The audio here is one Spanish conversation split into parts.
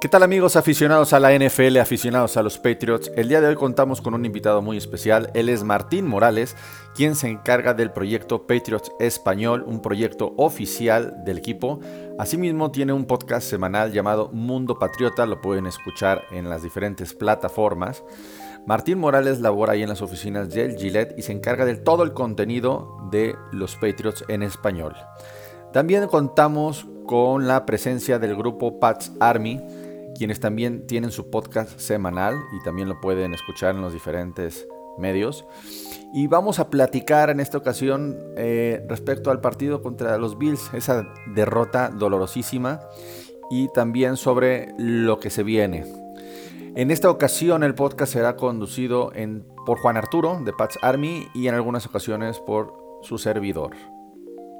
¿Qué tal amigos aficionados a la NFL, aficionados a los Patriots? El día de hoy contamos con un invitado muy especial. Él es Martín Morales, quien se encarga del proyecto Patriots Español, un proyecto oficial del equipo. Asimismo tiene un podcast semanal llamado Mundo Patriota, lo pueden escuchar en las diferentes plataformas. Martín Morales labora ahí en las oficinas del Gillette y se encarga de todo el contenido de los Patriots en español. También contamos con la presencia del grupo Pats Army, quienes también tienen su podcast semanal y también lo pueden escuchar en los diferentes medios. Y vamos a platicar en esta ocasión eh, respecto al partido contra los Bills, esa derrota dolorosísima, y también sobre lo que se viene. En esta ocasión el podcast será conducido por Juan Arturo de Pats Army y en algunas ocasiones por su servidor.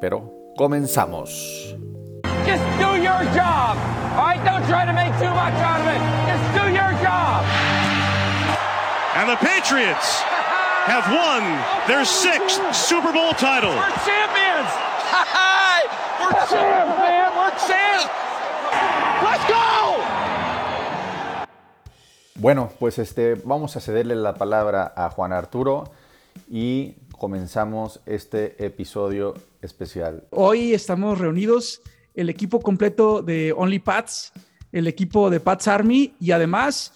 Pero comenzamos. Your job. All right, don't try to make too much out of it. Just do your job. And the Patriots have won their sixth Super Bowl title. We're champions. We're champs, man. We're champs. Let's go. Bueno, pues este, vamos a cederle la palabra a Juan Arturo y comenzamos este episodio especial. Hoy estamos reunidos el equipo completo de Only Pats, el equipo de Pats Army y además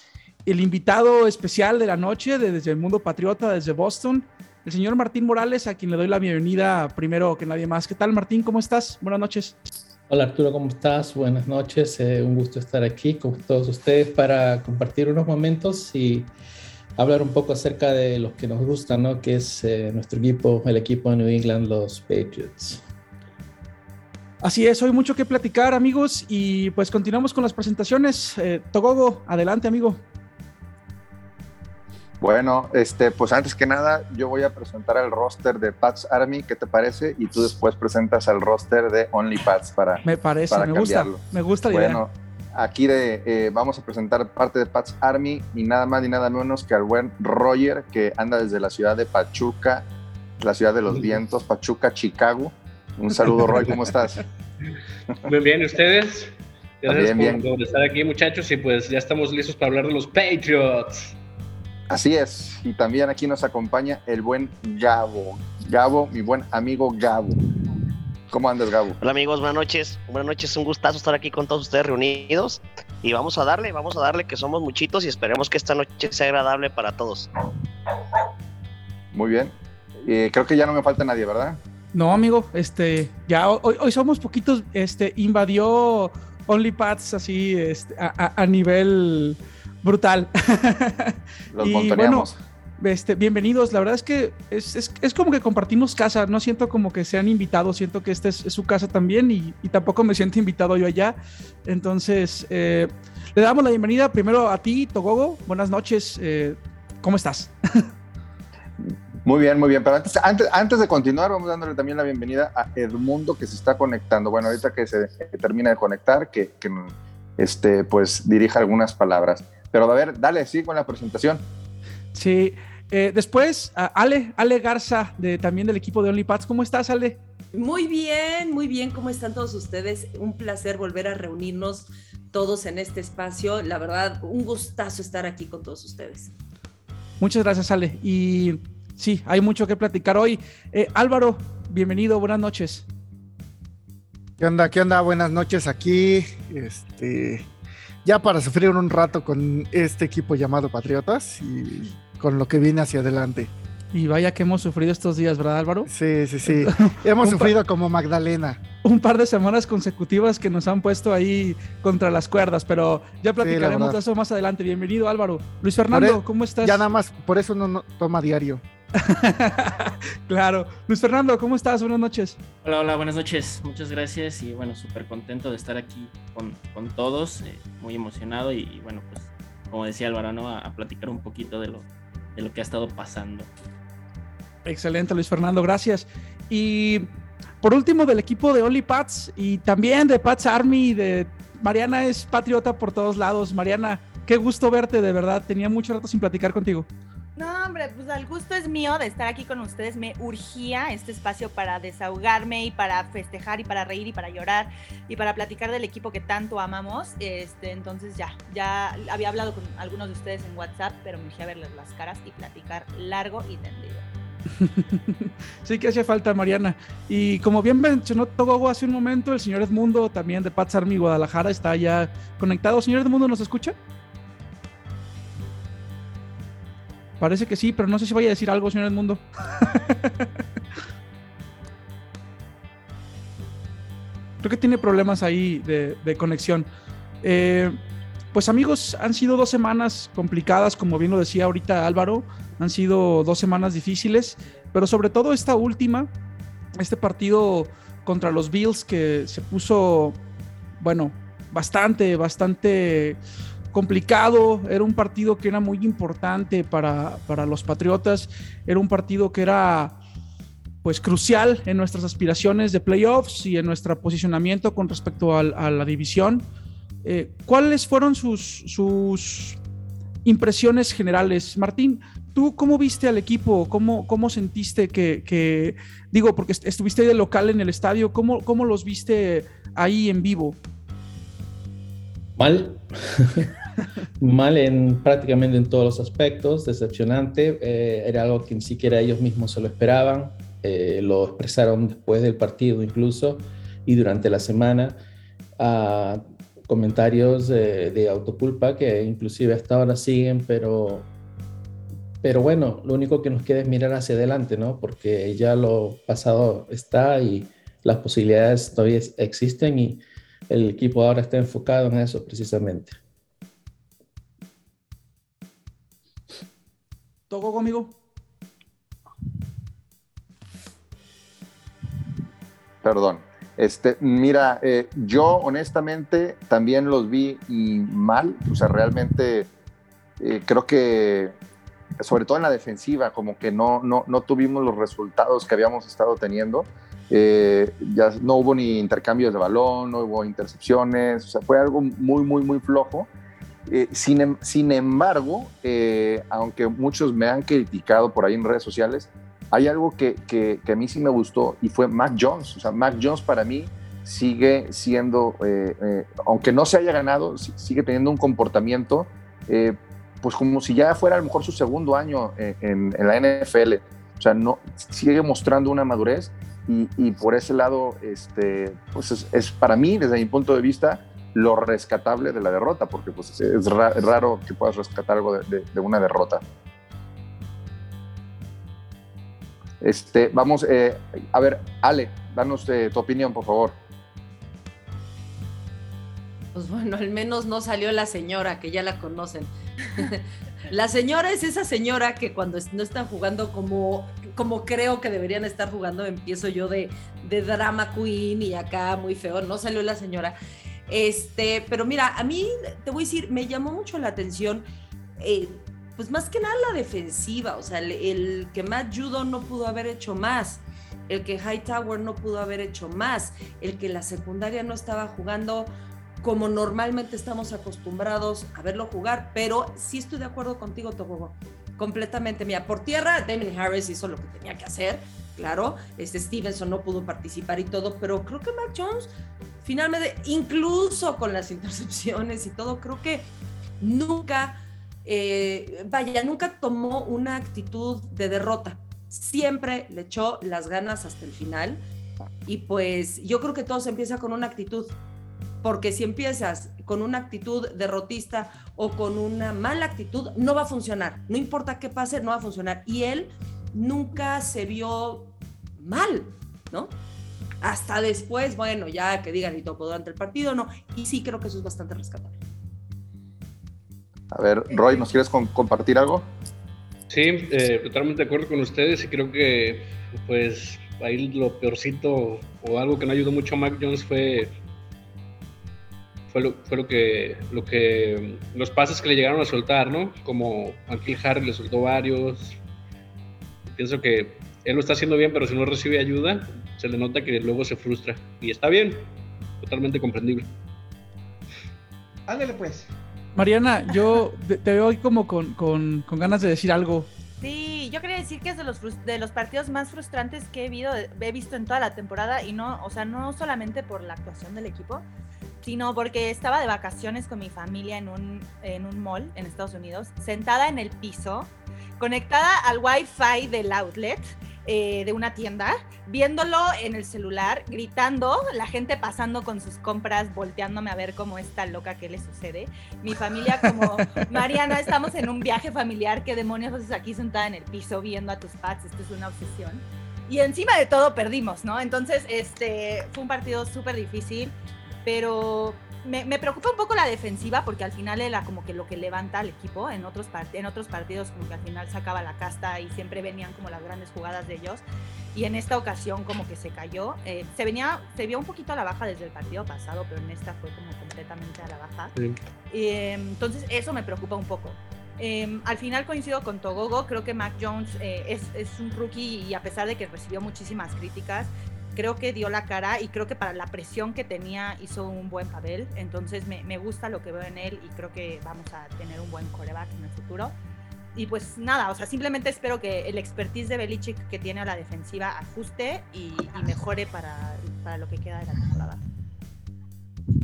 el invitado especial de la noche desde el mundo patriota, desde Boston, el señor Martín Morales, a quien le doy la bienvenida primero que nadie más. ¿Qué tal Martín? ¿Cómo estás? Buenas noches. Hola Arturo, ¿cómo estás? Buenas noches. Eh, un gusto estar aquí con todos ustedes para compartir unos momentos y hablar un poco acerca de los que nos gusta, ¿no? Que es eh, nuestro equipo, el equipo de New England, los Patriots. Así es, hoy mucho que platicar, amigos, y pues continuamos con las presentaciones. Eh, Togogo, adelante, amigo. Bueno, este, pues antes que nada, yo voy a presentar el roster de Pats Army, ¿qué te parece? Y tú después presentas el roster de Only Pats para. Me parece, me gusta. Me gusta la bueno, aquí de, eh, vamos a presentar parte de Pats Army y nada más ni nada menos que al buen Roger, que anda desde la ciudad de Pachuca, la ciudad de los vientos, Pachuca, Chicago. Un saludo, Roy, ¿cómo estás? Muy bien, ¿y ustedes? Gracias bien, por, estar aquí, muchachos, y pues ya estamos listos para hablar de los Patriots. Así es, y también aquí nos acompaña el buen Gabo. Gabo, mi buen amigo Gabo. ¿Cómo andas, Gabo? Hola amigos, buenas noches. Buenas noches, un gustazo estar aquí con todos ustedes reunidos. Y vamos a darle, vamos a darle que somos muchitos y esperemos que esta noche sea agradable para todos. Muy bien. Eh, creo que ya no me falta nadie, ¿verdad? No, amigo, este, ya hoy, somos poquitos, este, invadió OnlyPads así este, a, nivel brutal. Los y bueno, este, bienvenidos. La verdad es que es, como que compartimos casa. No siento como que sean invitados. Siento que esta es, su casa también y, tampoco me siento invitado yo allá. Entonces, eh, le damos la bienvenida primero a ti, Togogo. Buenas noches. Eh, ¿Cómo estás? Muy bien, muy bien. Pero antes, antes, de continuar, vamos dándole también la bienvenida a Edmundo que se está conectando. Bueno, ahorita que se termina de conectar, que, este, pues dirija algunas palabras. Pero a ver, dale, sí, con la presentación. Sí. Eh, después, Ale, Ale Garza, de, también del equipo de OnlyPads. ¿Cómo estás, Ale? Muy bien, muy bien. ¿Cómo están todos ustedes? Un placer volver a reunirnos todos en este espacio. La verdad, un gustazo estar aquí con todos ustedes. Muchas gracias, Ale. Y Sí, hay mucho que platicar hoy. Eh, Álvaro, bienvenido, buenas noches. ¿Qué onda? ¿Qué onda? Buenas noches aquí. Este, ya para sufrir un rato con este equipo llamado Patriotas y con lo que viene hacia adelante. Y vaya que hemos sufrido estos días, ¿verdad, Álvaro? Sí, sí, sí. hemos sufrido como Magdalena. Un par de semanas consecutivas que nos han puesto ahí contra las cuerdas, pero ya platicaremos de eso más adelante. Bienvenido, Álvaro. Luis Fernando, e- ¿cómo estás? Ya nada más, por eso no toma diario. claro. Luis Fernando, ¿cómo estás? Buenas noches. Hola, hola, buenas noches. Muchas gracias y bueno, súper contento de estar aquí con, todos, eh, muy emocionado y, bueno, pues como decía Álvaro, ¿no? A, platicar un poquito de lo, de lo que ha estado pasando. Excelente, Luis Fernando, gracias. Y por último, del equipo de Pats y también de Pats Army, de Mariana es patriota por todos lados. Mariana, qué gusto verte, de verdad. Tenía mucho rato sin platicar contigo. No, hombre, pues el gusto es mío de estar aquí con ustedes. Me urgía este espacio para desahogarme y para festejar y para reír y para llorar y para platicar del equipo que tanto amamos. Este, entonces ya, ya había hablado con algunos de ustedes en WhatsApp, pero me urgía verles las caras y platicar largo y tendido. sí que hacía falta, Mariana. Y como bien mencionó Togogo hace un momento, el señor Edmundo, también de Pats Army Guadalajara, está ya conectado. Señor Edmundo, ¿nos escucha? Parece que sí, pero no sé si vaya a decir algo, señor Edmundo. Creo que tiene problemas ahí de, conexión. Eh, pues amigos, han sido dos semanas complicadas, como bien lo decía ahorita Álvaro. Han sido dos semanas difíciles, pero sobre todo esta última, este partido contra los Bills que se puso, bueno, bastante, bastante complicado, era un partido que era muy importante para, los Patriotas, era un partido que era pues crucial en nuestras aspiraciones de playoffs y en nuestro posicionamiento con respecto a, la división. Eh, ¿Cuáles fueron sus, sus impresiones generales? Martín, ¿tú cómo viste al equipo? ¿Cómo, cómo sentiste que, digo, porque estuviste de local en el estadio, ¿cómo, cómo los viste ahí en vivo? Mal. mal en prácticamente en todos los aspectos, decepcionante, eh, era algo que ni siquiera ellos mismos se lo esperaban, eh, lo expresaron después del partido incluso y durante la semana. comentarios de autoculpa que inclusive hasta ahora siguen, pero, pero bueno, lo único que nos queda es mirar hacia adelante, ¿no? Porque ya lo pasado está y las posibilidades todavía existen y el equipo ahora está enfocado en eso precisamente. ¿Toco conmigo? Perdón. Este, mira, eh, yo honestamente también los vi mal, o sea, realmente eh, creo que sobre todo en la defensiva, como que no, no, no tuvimos los resultados que habíamos estado teniendo. Eh, ya no hubo ni intercambios de balón, no hubo intercepciones, o sea, fue algo muy, muy, muy flojo. Eh, sin, em, sin, embargo, eh, aunque muchos me han criticado por ahí en redes sociales, hay algo que, que, a mí sí me gustó y fue Mac Jones. O sea, Mac Jones para mí sigue siendo, eh, aunque no se haya ganado, sigue teniendo un comportamiento, pues como si ya fuera a lo mejor su segundo año en, la NFL. O sea, no, sigue mostrando una madurez y, por ese lado, este, pues es, es para mí, desde mi punto de vista, lo rescatable de la derrota, porque pues, es raro que puedas rescatar algo de, una derrota. Este, vamos, eh, a ver, Ale, danos eh, tu opinión, por favor. Pues bueno, al menos no salió la señora, que ya la conocen. la señora es esa señora que cuando no están jugando como, como creo que deberían estar jugando, empiezo yo de, de drama queen y acá muy feo, no salió la señora. Este, pero mira, a mí te voy a decir, me llamó mucho la atención, eh, pues más que nada la defensiva, o sea, el, que Matt Judo no pudo haber hecho más, el que Hightower no pudo haber hecho más, el que la secundaria no estaba jugando como normalmente estamos acostumbrados a verlo jugar, pero sí estoy de acuerdo contigo, Togogo, completamente. Mira, por tierra, Damien Harris hizo lo que tenía que hacer, claro, este Stevenson no pudo participar y todo, pero creo que Matt Jones finalmente, incluso con las intercepciones y todo, creo que nunca, eh, vaya, nunca tomó una actitud de derrota. Siempre le echó las ganas hasta el final. Y pues yo creo que todo se empieza con una actitud. Porque si empiezas con una actitud derrotista o con una mala actitud, no va a funcionar. No importa qué pase, no va a funcionar. Y él nunca se vio mal, ¿no? Hasta después, bueno, ya que digan y toco durante el partido, no. Y sí creo que eso es bastante rescatable. A ver, Roy, ¿nos quieres compartir algo? Sí, eh, totalmente de acuerdo con ustedes y creo que pues ahí lo peorcito o algo que no ayudó mucho a Mac Jones fue fue lo, fue lo que lo que los pases que le llegaron a soltar, ¿no? Como Anquil Harry le soltó varios. Pienso que él lo está haciendo bien, pero si no recibe ayuda, se le nota que luego se frustra. Y está bien, totalmente comprendible. Ándale pues. Mariana, yo te veo hoy como con, ganas de decir algo. Sí, yo quería decir que es de los, de los partidos más frustrantes que he, he visto en toda la temporada y no, o sea, no solamente por la actuación del equipo, sino porque estaba de vacaciones con mi familia en un, en un mall en Estados Unidos, sentada en el piso, conectada al wifi del outlet eh, de una tienda, viéndolo en el celular, gritando, la gente pasando con sus compras, volteándome a ver cómo está loca, qué le sucede. Mi familia como, Mariana, estamos en un viaje familiar, ¿qué demonios haces aquí sentada en el piso viendo a tus pads? Esto es una obsesión. Y encima de todo perdimos, ¿no? Entonces, este, fue un partido súper difícil, pero me, preocupa un poco la defensiva porque al final era como que lo que levanta al equipo. En otros, en otros partidos como que al final sacaba la casta y siempre venían como las grandes jugadas de ellos. Y en esta ocasión como que se cayó. Eh, se, venía, se vio un poquito a la baja desde el partido pasado, pero en esta fue como completamente a la baja. Em, entonces eso me preocupa un poco. Em, al final coincido con Togogo, creo que Mac Jones eh, es, es, un rookie y a pesar de que recibió muchísimas críticas, creo que dio la cara y creo que para la presión que tenía hizo un buen papel. Entonces me, me, gusta lo que veo en él y creo que vamos a tener un buen coreback en el futuro. Y pues nada, o sea, simplemente espero que el expertise de Belichick que tiene a la defensiva ajuste y, mejore para, para, lo que queda de la temporada.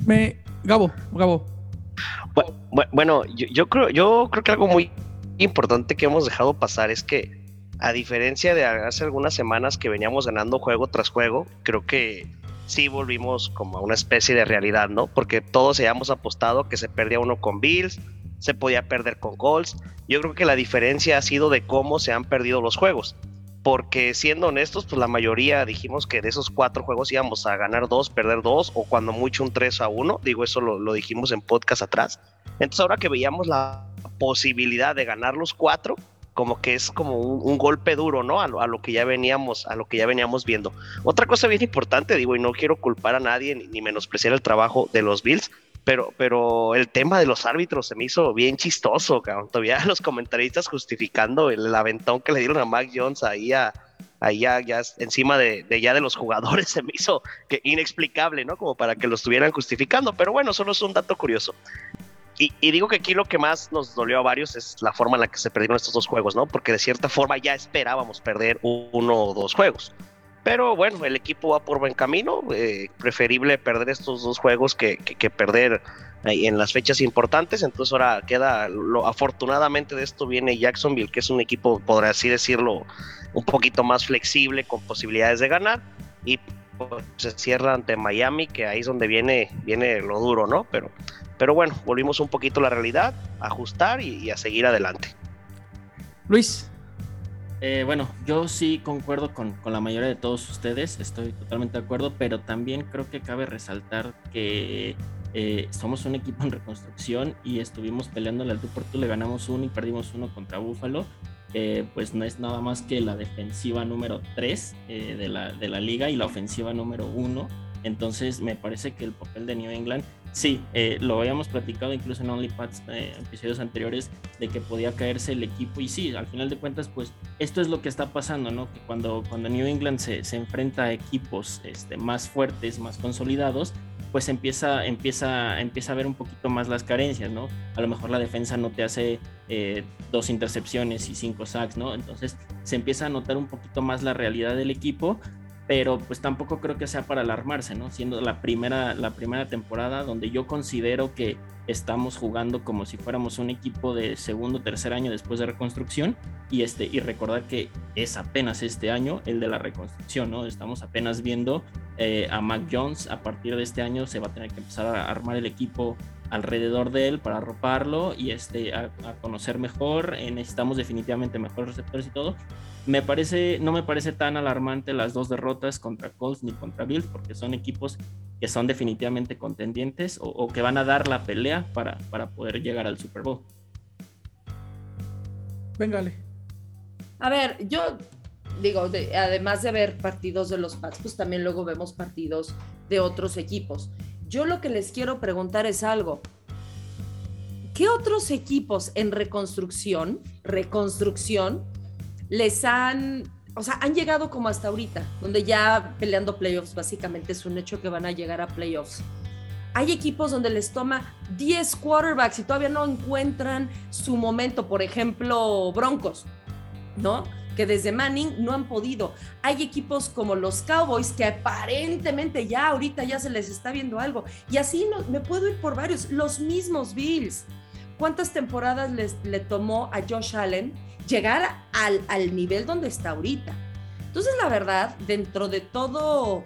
Me, Gabo, Gabo. Bueno, yo, yo, creo, yo creo que algo muy importante que hemos dejado pasar es que a diferencia de hace algunas semanas que veníamos ganando juego tras juego, creo que sí volvimos como a una especie de realidad, ¿no? Porque todos habíamos apostado que se perdía uno con Bills, se podía perder con Colts. Yo creo que la diferencia ha sido de cómo se han perdido los juegos. Porque siendo honestos, pues la mayoría dijimos que de esos cuatro juegos íbamos a ganar dos, perder dos, o cuando mucho un 3 a 1. Digo, eso lo, lo dijimos en podcast atrás. Entonces ahora que veíamos la posibilidad de ganar los cuatro, como que es como un, golpe duro, ¿no? A lo, que ya veníamos, a lo que ya veníamos viendo. Otra cosa bien importante, digo, y no quiero culpar a nadie ni, menospreciar el trabajo de los Bills, pero, pero el tema de los árbitros se me hizo bien chistoso, cabrón. Todavía los comentaristas justificando el, aventón que le dieron a Mac Jones ahí a, ahí ya, encima de, ya de los jugadores se me hizo que inexplicable, ¿no? Como para que lo estuvieran justificando, pero bueno, solo es un dato curioso. Y, digo que aquí lo que más nos dolió a varios es la forma en la que se perdieron estos dos juegos, ¿no? Porque de cierta forma ya esperábamos perder uno o dos juegos. Pero bueno, el equipo va por buen camino. Eh, preferible perder estos dos juegos que, perder en las fechas importantes. Entonces ahora queda, lo, afortunadamente de esto viene Jacksonville, que es un equipo, por así decirlo, un poquito más flexible, con posibilidades de ganar. Y pues, se cierra ante Miami, que ahí es donde viene, viene lo duro, ¿no? Pero pero bueno, volvimos un poquito a la realidad, a ajustar y, a seguir adelante. Luis. Eh, bueno, yo sí concuerdo con, la mayoría de todos ustedes, estoy totalmente de acuerdo, pero también creo que cabe resaltar que eh, somos un equipo en reconstrucción y estuvimos peleando al tú por tú, le ganamos uno y perdimos uno contra Búfalo. Eh, pues no es nada más que la defensiva número 3 de, la, de la liga y la ofensiva número 1 entonces me parece que el papel de New England, sí, eh, lo habíamos platicado incluso en OnlyPads eh, episodios anteriores, de que podía caerse el equipo y sí, al final de cuentas, pues esto es lo que está pasando, ¿no? Que cuando, cuando New England se, se enfrenta a equipos este, más fuertes, más consolidados, pues empieza, empieza, empieza a ver un poquito más las carencias, ¿no? A lo mejor la defensa no te hace eh, dos intercepciones y cinco sacks, ¿no? Entonces se empieza a notar un poquito más la realidad del equipo pero pues tampoco creo que sea para alarmarse, ¿no? Siendo la primera, la primera temporada donde yo considero que estamos jugando como si fuéramos un equipo de segundo tercer año después de reconstrucción y, este, y recordar que es apenas este año el de la reconstrucción, ¿no? Estamos apenas viendo eh, a Mac Jones, a partir de este año se va a tener que empezar a armar el equipo alrededor de él para arroparlo y este, a, conocer mejor. Eh, necesitamos definitivamente mejores receptores y todo. Me parece, no me parece tan alarmante las dos derrotas contra Colts ni contra Bills, porque son equipos que son definitivamente contendientes o, que van a dar la pelea para, para poder llegar al Super Bowl. Véngale. A ver, yo digo, además de ver partidos de los Pats, pues también luego vemos partidos de otros equipos. Yo lo que les quiero preguntar es algo. ¿Qué otros equipos en reconstrucción, reconstrucción, les han, o sea, han llegado como hasta ahorita, donde ya peleando playoffs, básicamente es un hecho que van a llegar a playoffs? Hay equipos donde les toma 10 quarterbacks y todavía no encuentran su momento, por ejemplo, Broncos. ¿no? Que desde Manning no han podido. Hay equipos como los Cowboys que aparentemente ya ahorita ya se les está viendo algo. Y así no, me puedo ir por varios, los mismos Bills. ¿Cuántas temporadas les, le tomó a Josh Allen llegar al, al nivel donde está ahorita? Entonces, la verdad, dentro de todo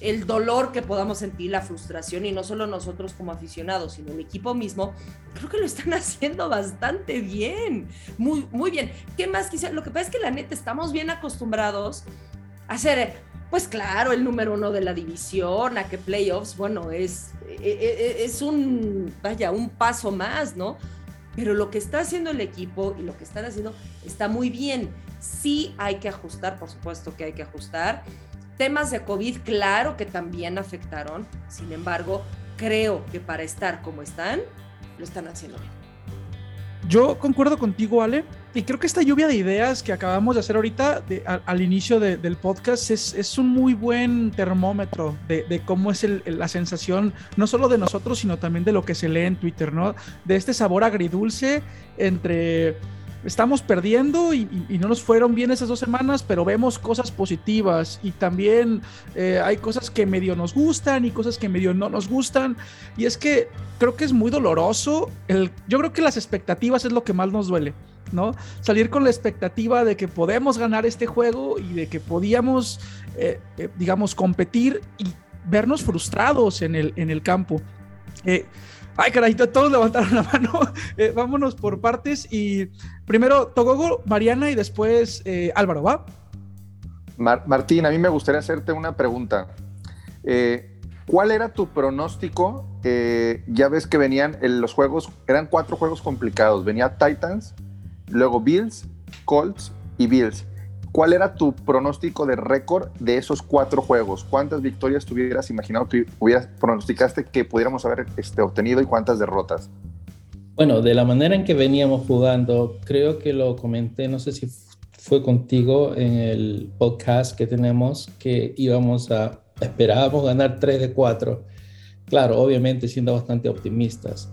el dolor que podamos sentir, la frustración, y no solo nosotros como aficionados, sino el equipo mismo, creo que lo están haciendo bastante bien, muy, muy bien. ¿Qué más quisiera? Lo que pasa es que la neta estamos bien acostumbrados a ser, pues claro, el número uno de la división, a que playoffs, bueno, es, e, e, e, es un, vaya, un paso más, ¿no? Pero lo que está haciendo el equipo y lo que están haciendo está muy bien. Sí hay que ajustar, por supuesto que hay que ajustar Temas de COVID, claro que también afectaron, sin embargo, creo que para estar como están, lo están haciendo bien. Yo concuerdo contigo, Ale, y creo que esta lluvia de ideas que acabamos de hacer ahorita al, inicio del podcast es, un muy buen termómetro de, cómo es la sensación, no solo de nosotros, sino también de lo que se lee en Twitter, ¿no? De este sabor agridulce entre estamos perdiendo y, no nos fueron bien esas dos semanas, pero vemos cosas positivas y también eh, hay cosas que medio nos gustan y cosas que medio no nos gustan. Y es que creo que es muy doloroso. El, yo creo que las expectativas es lo que más nos duele. ¿no? Salir con la expectativa de que podemos ganar este juego y de que podíamos, eh, eh, digamos, competir y vernos frustrados en el, en el campo. Ay, caray, todos levantaron la mano. Eh, vámonos por partes. Y primero Togogo, Mariana y después eh, Álvaro, ¿va? Martín, a mí me gustaría hacerte una pregunta. Eh, ¿Cuál era tu pronóstico? ya ves que venían los juegos, eran cuatro juegos complicados. Venía Titans, luego Bills, Colts y Bills. ¿Cuál era tu pronóstico de récord de esos cuatro juegos? ¿Cuántas victorias tuvieras imaginado, que hubieras pronosticaste que pudiéramos haber este, obtenido y cuántas derrotas? Bueno, de la manera en que veníamos jugando, creo que lo comenté, no sé si fue contigo en el podcast que tenemos, que íbamos a, esperábamos ganar 3 de 4. Claro, obviamente siendo bastante optimistas.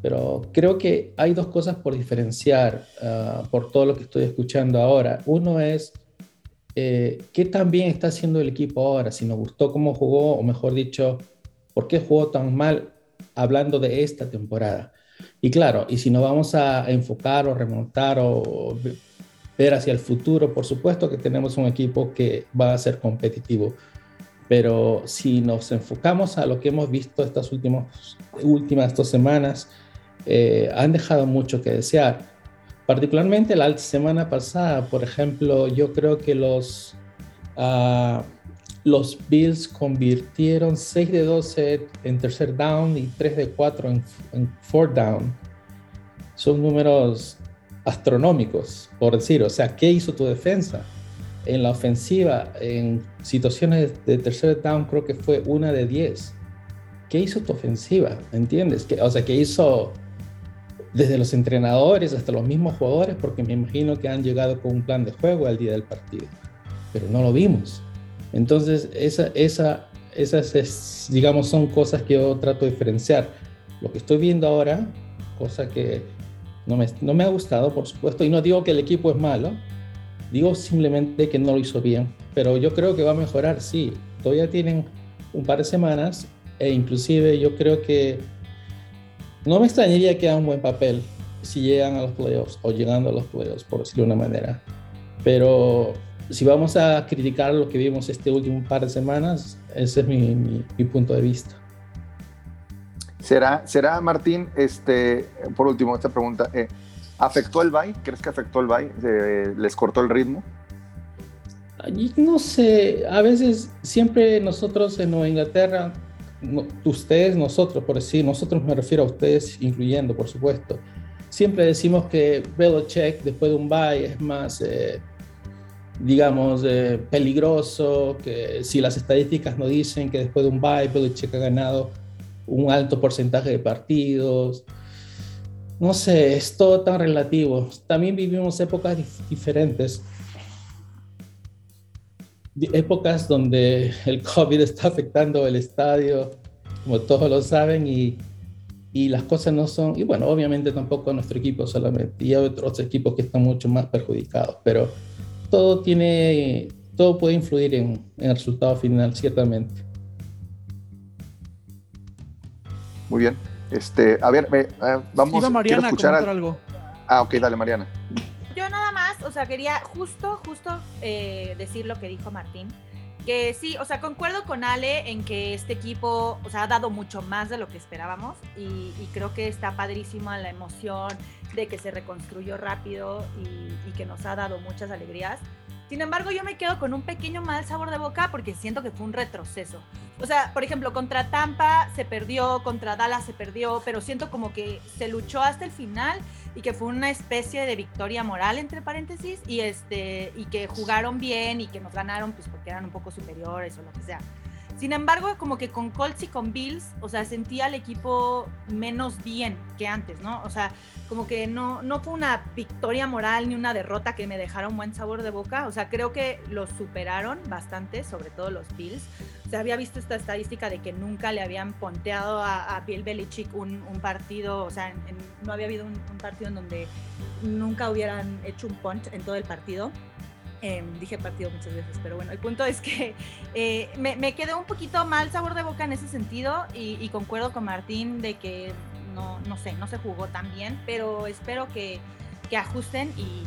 Pero creo que hay dos cosas por diferenciar ah, por todo lo que estoy escuchando ahora. Uno es eh, qué tan bien está haciendo el equipo ahora, si nos gustó cómo jugó, o mejor dicho, por qué jugó tan mal hablando de esta temporada. Y claro, y si nos vamos a enfocar o remontar o ver hacia el futuro, por supuesto que tenemos un equipo que va a ser competitivo. Pero si nos enfocamos a lo que hemos visto estas últimas, últimas dos semanas, eh, han dejado mucho que desear. Particularmente la semana pasada, por ejemplo, yo creo que los, uh, los Bills convirtieron 6 de 12 en tercer down y 3 de 4 en, en fourth down. Son números astronómicos, por decir. O sea, ¿qué hizo tu defensa? En la ofensiva, en situaciones de tercer down, creo que fue una de 10. ¿Qué hizo tu ofensiva? ¿Entiendes? o sea, ¿qué hizo desde los entrenadores hasta los mismos jugadores, porque me imagino que han llegado con un plan de juego al día del partido, pero no lo vimos. Entonces, esa, esa, esas, digamos, son cosas que yo trato de diferenciar. Lo que estoy viendo ahora, cosa que no me, no me ha gustado, por supuesto, y no digo que el equipo es malo, digo simplemente que no lo hizo bien, pero yo creo que va a mejorar, sí. Todavía tienen un par de semanas e inclusive yo creo que no me extrañaría que haga un buen papel si llegan a los playoffs o llegando a los playoffs, por decirlo de una manera. Pero si vamos a criticar lo que vimos este último par de semanas, ese es mi, punto de vista. ¿Será, será Martín, este, por último, esta pregunta, eh, ¿afectó el bye? ¿Crees que afectó el bye? ¿Les cortó el ritmo? No sé, a veces siempre nosotros en Nueva Inglaterra ustedes, nosotros, por decir, nosotros me refiero a ustedes, incluyendo, por supuesto, siempre decimos que Belichick después de un bye es más, eh, digamos, eh, peligroso, que si las estadísticas no dicen que después de un bye Belichick ha ganado un alto porcentaje de partidos. No sé, es todo tan relativo. También vivimos épocas diferentes épocas donde el COVID está afectando el estadio, como todos lo saben, y y las cosas no son, y bueno, obviamente tampoco nuestro equipo solamente, y hay otros equipos que están mucho más perjudicados, pero todo tiene, todo puede influir en, en el resultado final, ciertamente. Muy bien. Este, a ver, eh, vamos a Mariana a escuchar algo. Ah, ok, dale, Mariana. O sea, quería justo, justo eh, decir lo que dijo Martín. Que sí, o sea, concuerdo con Ale en que este equipo, o sea, ha dado mucho más de lo que esperábamos y, creo que está padrísima la emoción de que se reconstruyó rápido y que nos ha dado muchas alegrías. Sin embargo, yo me quedo con un pequeño mal sabor de boca porque siento que fue un retroceso. O sea, por ejemplo, contra Tampa se perdió, contra Dallas se perdió, pero siento como que se luchó hasta el final y que fue una especie de victoria moral entre paréntesis y este y que jugaron bien y que nos ganaron pues porque eran un poco superiores o lo que sea. Sin embargo, como que con Colts y con Bills, o sea, sentía al equipo menos bien que antes, ¿no? O sea, como que no, no fue una victoria moral ni una derrota que me dejara un buen sabor de boca. O sea, creo que los superaron bastante, sobre todo los Bills. Se había visto esta estadística de que nunca le habían ponteado a, Bill Belichick un, partido, o sea, no había habido un, un partido en donde nunca hubieran hecho un punch en todo el partido. Em, dije partido muchas veces, pero bueno, el punto es que eh, me, me, quedó un poquito mal sabor de boca en ese sentido y, concuerdo con Martín de que no, no sé, no se jugó tan bien, pero espero que, que ajusten y,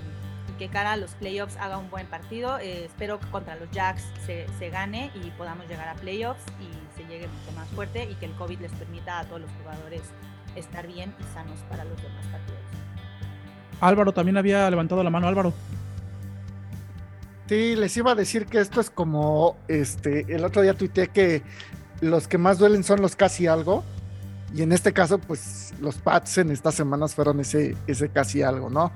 que cara a los playoffs haga un buen partido. Eh, espero que contra los Jacks se, se, gane y podamos llegar a playoffs y se llegue mucho más fuerte y que el COVID les permita a todos los jugadores estar bien y sanos para los demás partidos. Álvaro también había levantado la mano. Álvaro. Sí, les iba a decir que esto es como, este, el otro día tuiteé que los que más duelen son los casi algo. Y en este caso, pues los Pats en estas semanas fueron ese, ese casi algo, ¿no?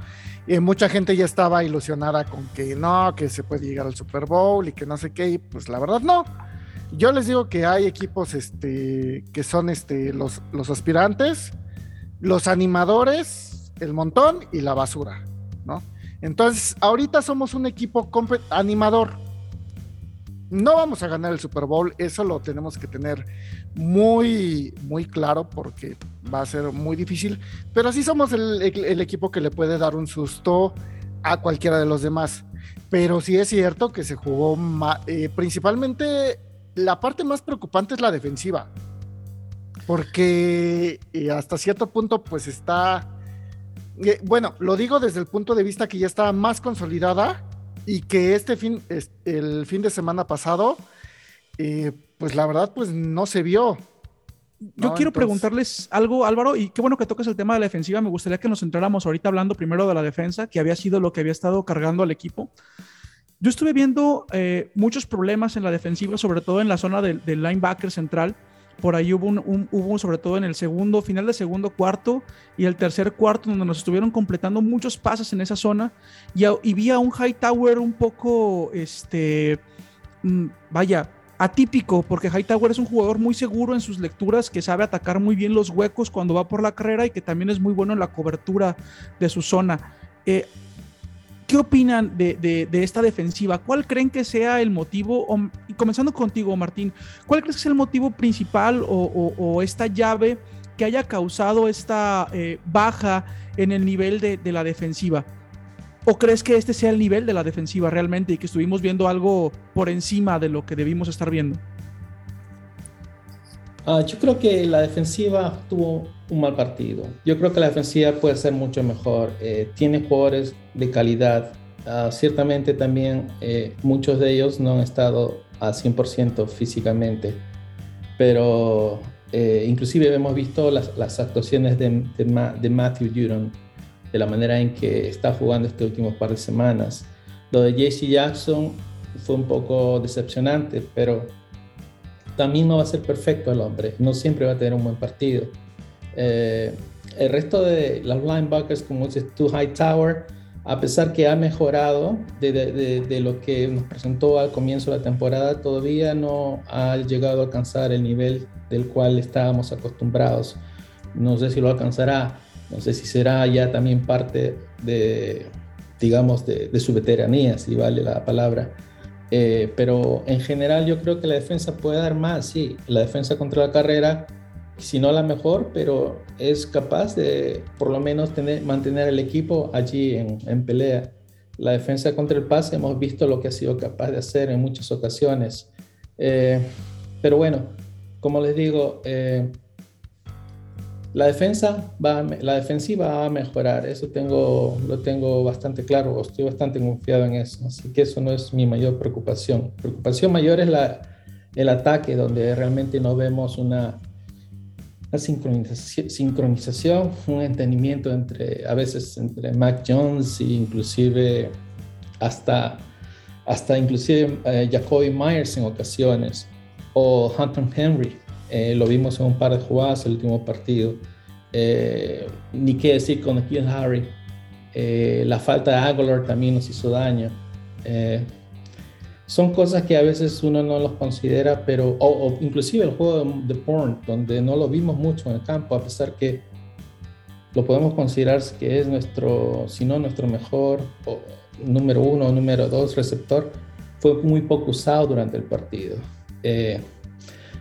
Y mucha gente ya estaba ilusionada con que no, que se puede llegar al Super Bowl y que no sé qué, y pues la verdad no. Yo les digo que hay equipos este, que son este, los, los aspirantes, los animadores, el montón y la basura, ¿no? Entonces, ahorita somos un equipo animador. No vamos a ganar el Super Bowl, eso lo tenemos que tener muy, muy claro porque va a ser muy difícil, pero sí somos el, equipo que le puede dar un susto a cualquiera de los demás. Pero sí es cierto que se jugó eh, principalmente la parte más preocupante es la defensiva, porque eh, hasta cierto punto pues está bueno, lo digo desde el punto de vista que ya está más consolidada y que este fin, el fin de semana pasado, eh, pues la verdad, pues no se vio. Yo quiero preguntarles algo, Álvaro, y qué bueno que toques el tema de la defensiva. Me gustaría que nos entráramos ahorita hablando primero de la defensa, que había sido lo que había estado cargando al equipo. Yo estuve viendo eh, muchos problemas en la defensiva, sobre todo en la zona del linebacker central. Por ahí hubo, un, hubo sobre todo en el segundo, final del segundo cuarto y el tercer cuarto, donde nos estuvieron completando muchos pases en esa zona. Y, y vi a un Hightower un poco, este, mm, vaya, atípico, porque Hightower es un jugador muy seguro en sus lecturas, que sabe atacar muy bien los huecos cuando va por la carrera y que también es muy bueno en la cobertura de su zona. Eh, ¿Qué opinan de, esta defensiva? ¿Cuál creen que sea el motivo? y comenzando contigo, Martín, ¿cuál crees que es el motivo principal o, esta llave que haya causado esta eh, baja en el nivel de, la defensiva? ¿O crees que este sea el nivel de la defensiva realmente y que estuvimos viendo algo por encima de lo que debimos estar viendo? Ah, yo creo que la defensiva tuvo un mal partido. Yo creo que la defensiva puede ser mucho mejor. Eh, tiene jugadores de calidad. Ah, ciertamente también eh, muchos de ellos no han estado a 100% físicamente, pero eh, inclusive hemos visto las, las actuaciones de, de, Matthew Judon, de la manera en que está jugando este último par de semanas. Lo de JC Jackson fue un poco decepcionante, pero también no va a ser perfecto el hombre, no siempre va a tener un buen partido. Eh, el resto de los linebackers, como dices tú, Hightower, a pesar que ha mejorado de, de, lo que nos presentó al comienzo de la temporada, todavía no ha llegado a alcanzar el nivel del cual estábamos acostumbrados. No sé si lo alcanzará, no sé si será ya también parte de, digamos, de, su veteranía, si vale la palabra. Eh, pero en general yo creo que la defensa puede dar más, sí. La defensa contra la carrera si no la mejor, pero es capaz de por lo menos tener, mantener el equipo allí en, en pelea. La defensa contra el pase hemos visto lo que ha sido capaz de hacer en muchas ocasiones. Eh, pero bueno, como les digo, eh, la defensa va, la defensiva va a mejorar. Eso tengo, lo tengo bastante claro. Estoy bastante confiado en eso. Así que eso no es mi mayor preocupación. Preocupación mayor es la, el ataque, donde realmente no vemos una, una sincronización, sincronización, un entendimiento entre, a veces entre Mac Jones e inclusive hasta, hasta inclusive eh, Jacoby Myers en ocasiones o Hunter Henry. Eh, lo vimos en un par de jugadas el último partido. Eh, ni qué decir con Kill Harry. la falta de Aguilar también nos hizo daño son cosas que a veces uno no los considera, pero, o, inclusive el juego de, Porn, donde no lo vimos mucho en el campo, a pesar que lo podemos considerar que es nuestro, si no nuestro mejor o, número uno o número dos receptor, fue muy poco usado durante el partido. Eh,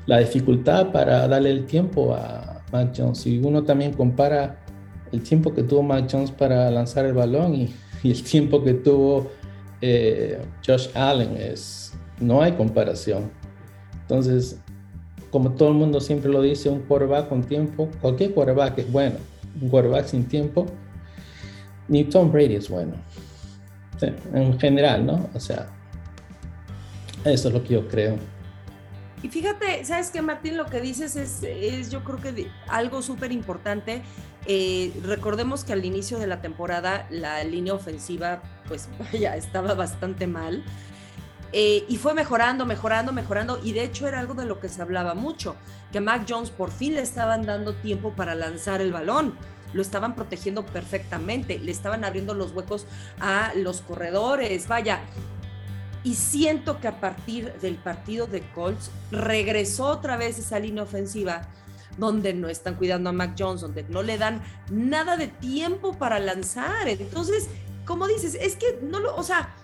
la dificultad para darle el tiempo a Mac Jones, si uno también compara el tiempo que tuvo Mac Jones para lanzar el balón y, el tiempo que tuvo eh, Josh Allen es, no hay comparación. Entonces, como todo el mundo siempre lo dice, un quarterback con tiempo, cualquier quarterback es bueno, un quarterback sin tiempo, ni Tom Brady es bueno. en general, ¿no? O sea, eso es lo que yo creo. Y fíjate, ¿sabes qué, Martín? Lo que dices es, es yo creo que algo súper importante. Eh, recordemos que al inicio de la temporada la línea ofensiva, pues vaya, estaba bastante mal. Eh, y fue mejorando, mejorando, mejorando. Y de hecho era algo de lo que se hablaba mucho, que Mac Jones por fin le estaban dando tiempo para lanzar el balón. Lo estaban protegiendo perfectamente, le estaban abriendo los huecos a los corredores. Vaya, y siento que a partir del partido de Colts regresó otra vez esa línea ofensiva donde no están cuidando a Mac Jones, donde no le dan nada de tiempo para lanzar. Entonces, como dices, es que no lo, o sea,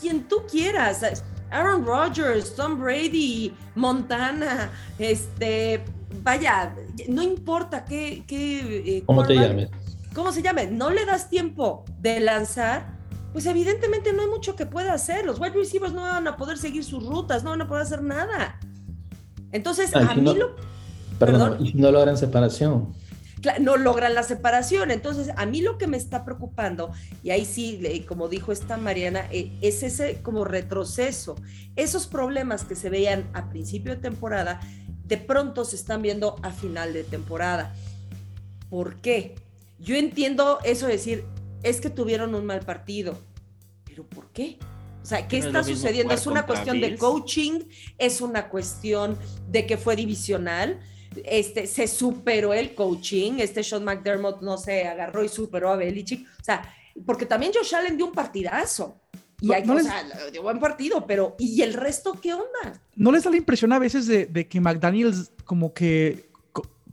quien tú quieras, Aaron Rodgers, Tom Brady, Montana, este, vaya, no importa qué, qué eh, ¿cómo te llames? ¿Cómo se llame? No le das tiempo de lanzar pues evidentemente no hay mucho que pueda hacer. Los wide receivers no van a poder seguir sus rutas, no van a poder hacer nada. Entonces, a mí lo. Perdón, no logran separación. No logran la separación. Entonces, a mí lo que me está preocupando, y ahí sí, como dijo esta Mariana, eh, es ese como retroceso. Esos problemas que se veían a principio de temporada, de pronto se están viendo a final de temporada. ¿Por qué? Yo entiendo eso de decir, es que tuvieron un mal partido. ¿Pero por qué? O sea, ¿qué está sucediendo? ¿Es una cuestión de coaching? ¿Es una cuestión de que fue divisional? Este, se superó el coaching, este Sean McDermott no se agarró y superó a Belichick. O sea, porque también Josh Allen dio un partidazo. Y hay, o sea, dio buen partido, pero ¿y el resto qué onda? ¿No les da la impresión a veces de, que McDaniels como que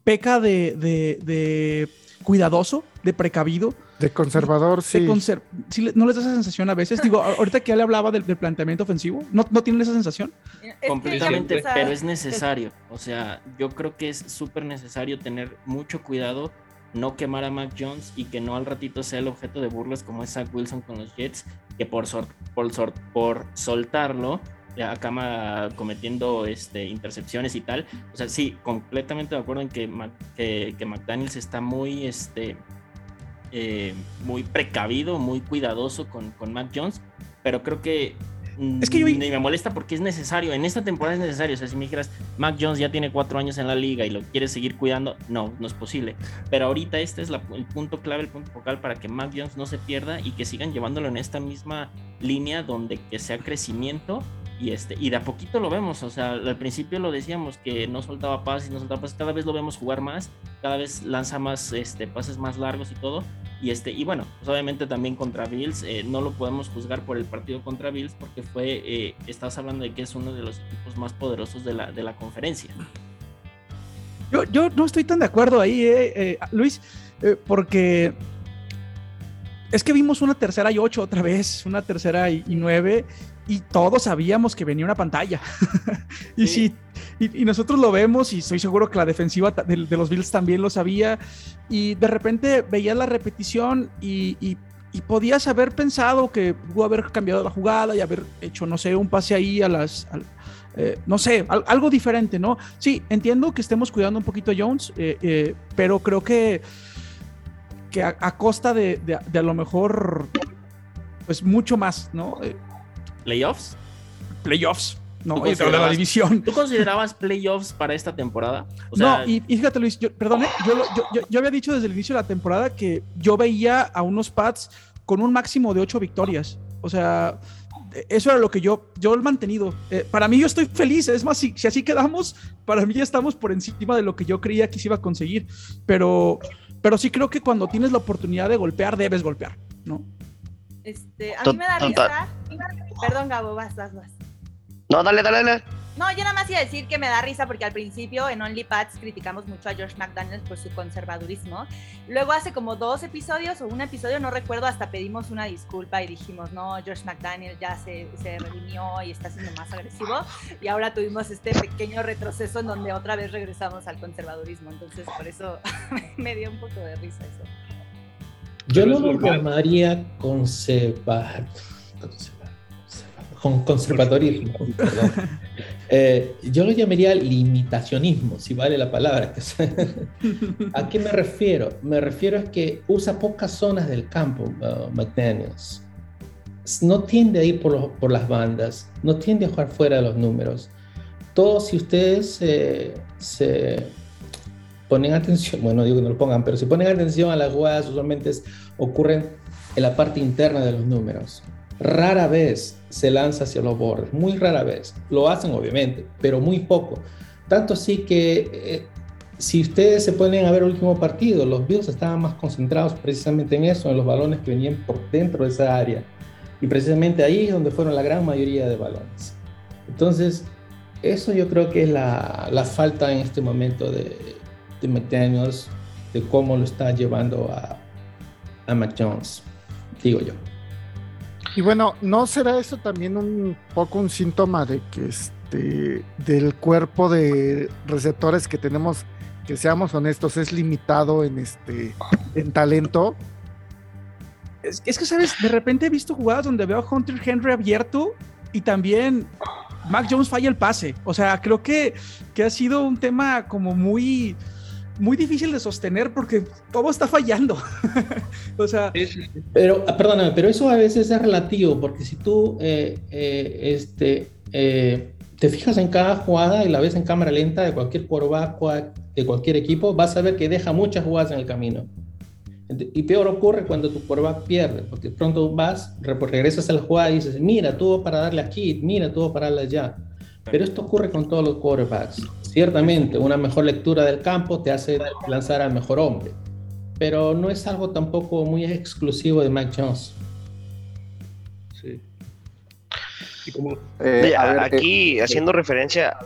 peca de, de cuidadoso, de precavido? De conservador, sí. ¿No les da esa sensación a veces? Digo, ahorita que ya le hablaba del, planteamiento ofensivo, ¿no, ¿no tienen esa sensación? Completamente, pero es necesario. O sea, yo creo que es súper necesario tener mucho cuidado, no quemar a Mac Jones y que no al ratito sea el objeto de burlas como es Zach Wilson con los Jets, que por, por, por soltarlo acaba cometiendo este, intercepciones y tal. O sea, sí, completamente de acuerdo en que, que, que McDaniels está muy... Este, eh, muy precavido, muy cuidadoso con, con Mac Jones, pero creo que es que yo... ni me molesta porque es necesario. En esta temporada es necesario. O sea, si me dijeras, Mac Jones ya tiene cuatro años en la liga y lo quieres seguir cuidando, no, no es posible. Pero ahorita este es el punto clave, el punto focal para que Mac Jones no se pierda y que sigan llevándolo en esta misma línea donde que sea crecimiento y, este, y de a poquito lo vemos, o sea, al principio lo decíamos que no soltaba pases, no soltaba pases, cada vez lo vemos jugar más, cada vez lanza más este, pases más largos y todo. Y, este, y bueno, pues obviamente también contra Bills, eh, no lo podemos juzgar por el partido contra Bills porque fue, eh, estás hablando de que es uno de los equipos más poderosos de la, de la conferencia. Yo, yo no estoy tan de acuerdo ahí, eh, Luis, porque es que vimos una tercera y ocho otra vez, una tercera y, nueve, y todos sabíamos que venía una pantalla. y, si, y, nosotros lo vemos y estoy seguro que la defensiva de, los Bills también lo sabía. Y de repente veías la repetición y, y, podías haber pensado que pudo haber cambiado la jugada y haber hecho, no sé, un pase ahí a las... Eh, no sé, algo diferente, ¿no? Sí, entiendo que estemos cuidando un poquito a Jones, eh, eh, pero creo que, que a, costa de, de, a lo mejor, pues mucho más, ¿no? ¿Playoffs? Playoffs. No, de la división. ¿Tú considerabas playoffs para esta temporada? no, y, fíjate, Luis, yo, perdón, yo, yo, había dicho desde el inicio de la temporada que yo veía a unos Pats con un máximo de ocho victorias. O sea, eso era lo que yo, yo he mantenido. Eh, para mí yo estoy feliz, es más, si, si, así quedamos, para mí ya estamos por encima de lo que yo creía que se iba a conseguir. Pero, pero sí creo que cuando tienes la oportunidad de golpear, debes golpear, ¿no? Este, a mí me da risa. Perdón, Gabo, vas, vas, vas. No, dale, dale, dale. No, yo nada más iba a decir que me da risa porque al principio en OnlyPads criticamos mucho a George McDaniels por su conservadurismo. Luego hace como dos episodios o un episodio, no recuerdo, hasta pedimos una disculpa y dijimos, no, George McDaniels ya se, se redimió y está siendo más agresivo. Y ahora tuvimos este pequeño retroceso en donde otra vez regresamos al conservadurismo. Entonces por eso me dio un poco de risa eso. Yo no lo llamaría conservar con conservadorismo. Eh, yo lo llamaría limitacionismo, si vale la palabra. ¿A qué me refiero? Me refiero a que usa pocas zonas del campo, uh, McDaniels. No tiende a ir por, por, las bandas, no tiende a jugar fuera de los números. Todos, si ustedes eh, se ponen atención, bueno, digo que no lo pongan, pero si ponen atención a las jugadas, usualmente ocurren en la parte interna de los números. Rara vez se lanza hacia los bordes, muy rara vez. Lo hacen obviamente, pero muy poco. Tanto así que eh, si ustedes se ponen a ver el último partido, los Bills estaban más concentrados precisamente en eso, en los balones que venían por dentro de esa área. Y precisamente ahí es donde fueron la gran mayoría de balones. Entonces, eso yo creo que es la, la falta en este momento de, de McDaniels, de cómo lo está llevando a, a McJones, digo yo. Y bueno, ¿no será eso también un poco un síntoma de que este del cuerpo de receptores que tenemos, que seamos honestos, es limitado en este en talento? Es, que sabes, de repente he visto jugadas donde veo a Hunter Henry abierto y también Mac Jones falla el pase. O sea, creo que, que ha sido un tema como muy muy difícil de sostener porque todo está fallando. o sea. Pero, ah, perdóname, pero eso a veces es relativo, porque si tú eh, eh, este, eh, te fijas en cada jugada y la ves en cámara lenta de cualquier quarterback de cualquier equipo, vas a ver que deja muchas jugadas en el camino. Y peor ocurre cuando tu quarterback pierde, porque pronto vas, regresas a la jugada y dices, mira, tuvo para darle aquí, mira, tuvo para darle allá. Pero esto ocurre con todos los quarterbacks. Ciertamente, una mejor lectura del campo te hace lanzar al mejor hombre, pero no es algo tampoco muy exclusivo de Mike Jones. Sí. Eh, aquí, eh, haciendo referencia.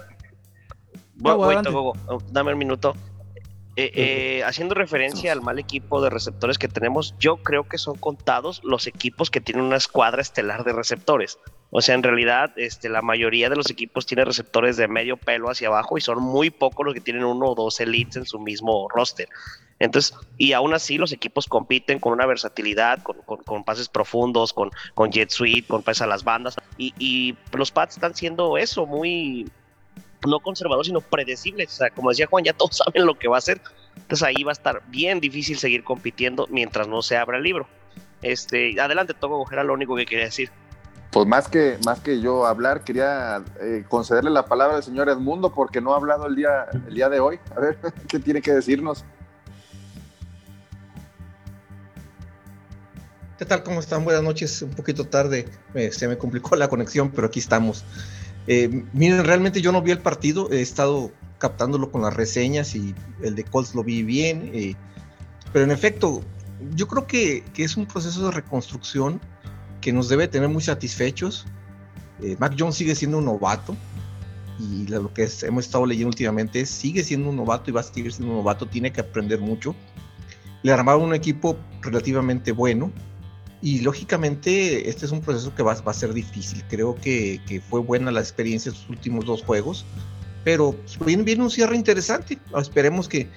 Voy, dame un minuto. Eh, haciendo referencia al mal equipo de receptores que tenemos, yo creo que son contados los equipos que tienen una escuadra estelar de receptores. O sea, en realidad, este, la mayoría de los equipos tiene receptores de medio pelo hacia abajo y son muy pocos los que tienen uno o dos elites en su mismo roster. Entonces, y aún así los equipos compiten con una versatilidad, con, pases profundos, con, con jet suite, con pases a las bandas. Y, los Pats están siendo eso, muy no conservadores, sino predecibles. O sea, como decía Juan, ya todos saben lo que va a hacer. Entonces ahí va a estar bien difícil seguir compitiendo mientras no se abra el libro. Este, adelante, Togo, era lo único que quería decir. Pues más que, más que yo hablar, quería eh, concederle la palabra al señor Edmundo porque no ha hablado el día, el día de hoy. A ver, ¿qué tiene que decirnos? ¿Qué tal? ¿Cómo están? Buenas noches. Un poquito tarde, se me complicó la conexión, pero aquí estamos. Eh, miren, realmente yo no vi el partido, he estado captándolo con las reseñas y el de Colts lo vi bien, eh, pero en efecto, yo creo que, que es un proceso de reconstrucción que nos debe tener muy satisfechos. Eh, Mac Jones sigue siendo un novato y lo que hemos estado leyendo últimamente es sigue siendo un novato y va a seguir siendo un novato, tiene que aprender mucho. Le armaron un equipo relativamente bueno y lógicamente este es un proceso que va, a ser difícil. Creo que, fue buena la experiencia de sus últimos dos juegos, pero pues, viene, un cierre interesante. Esperemos que,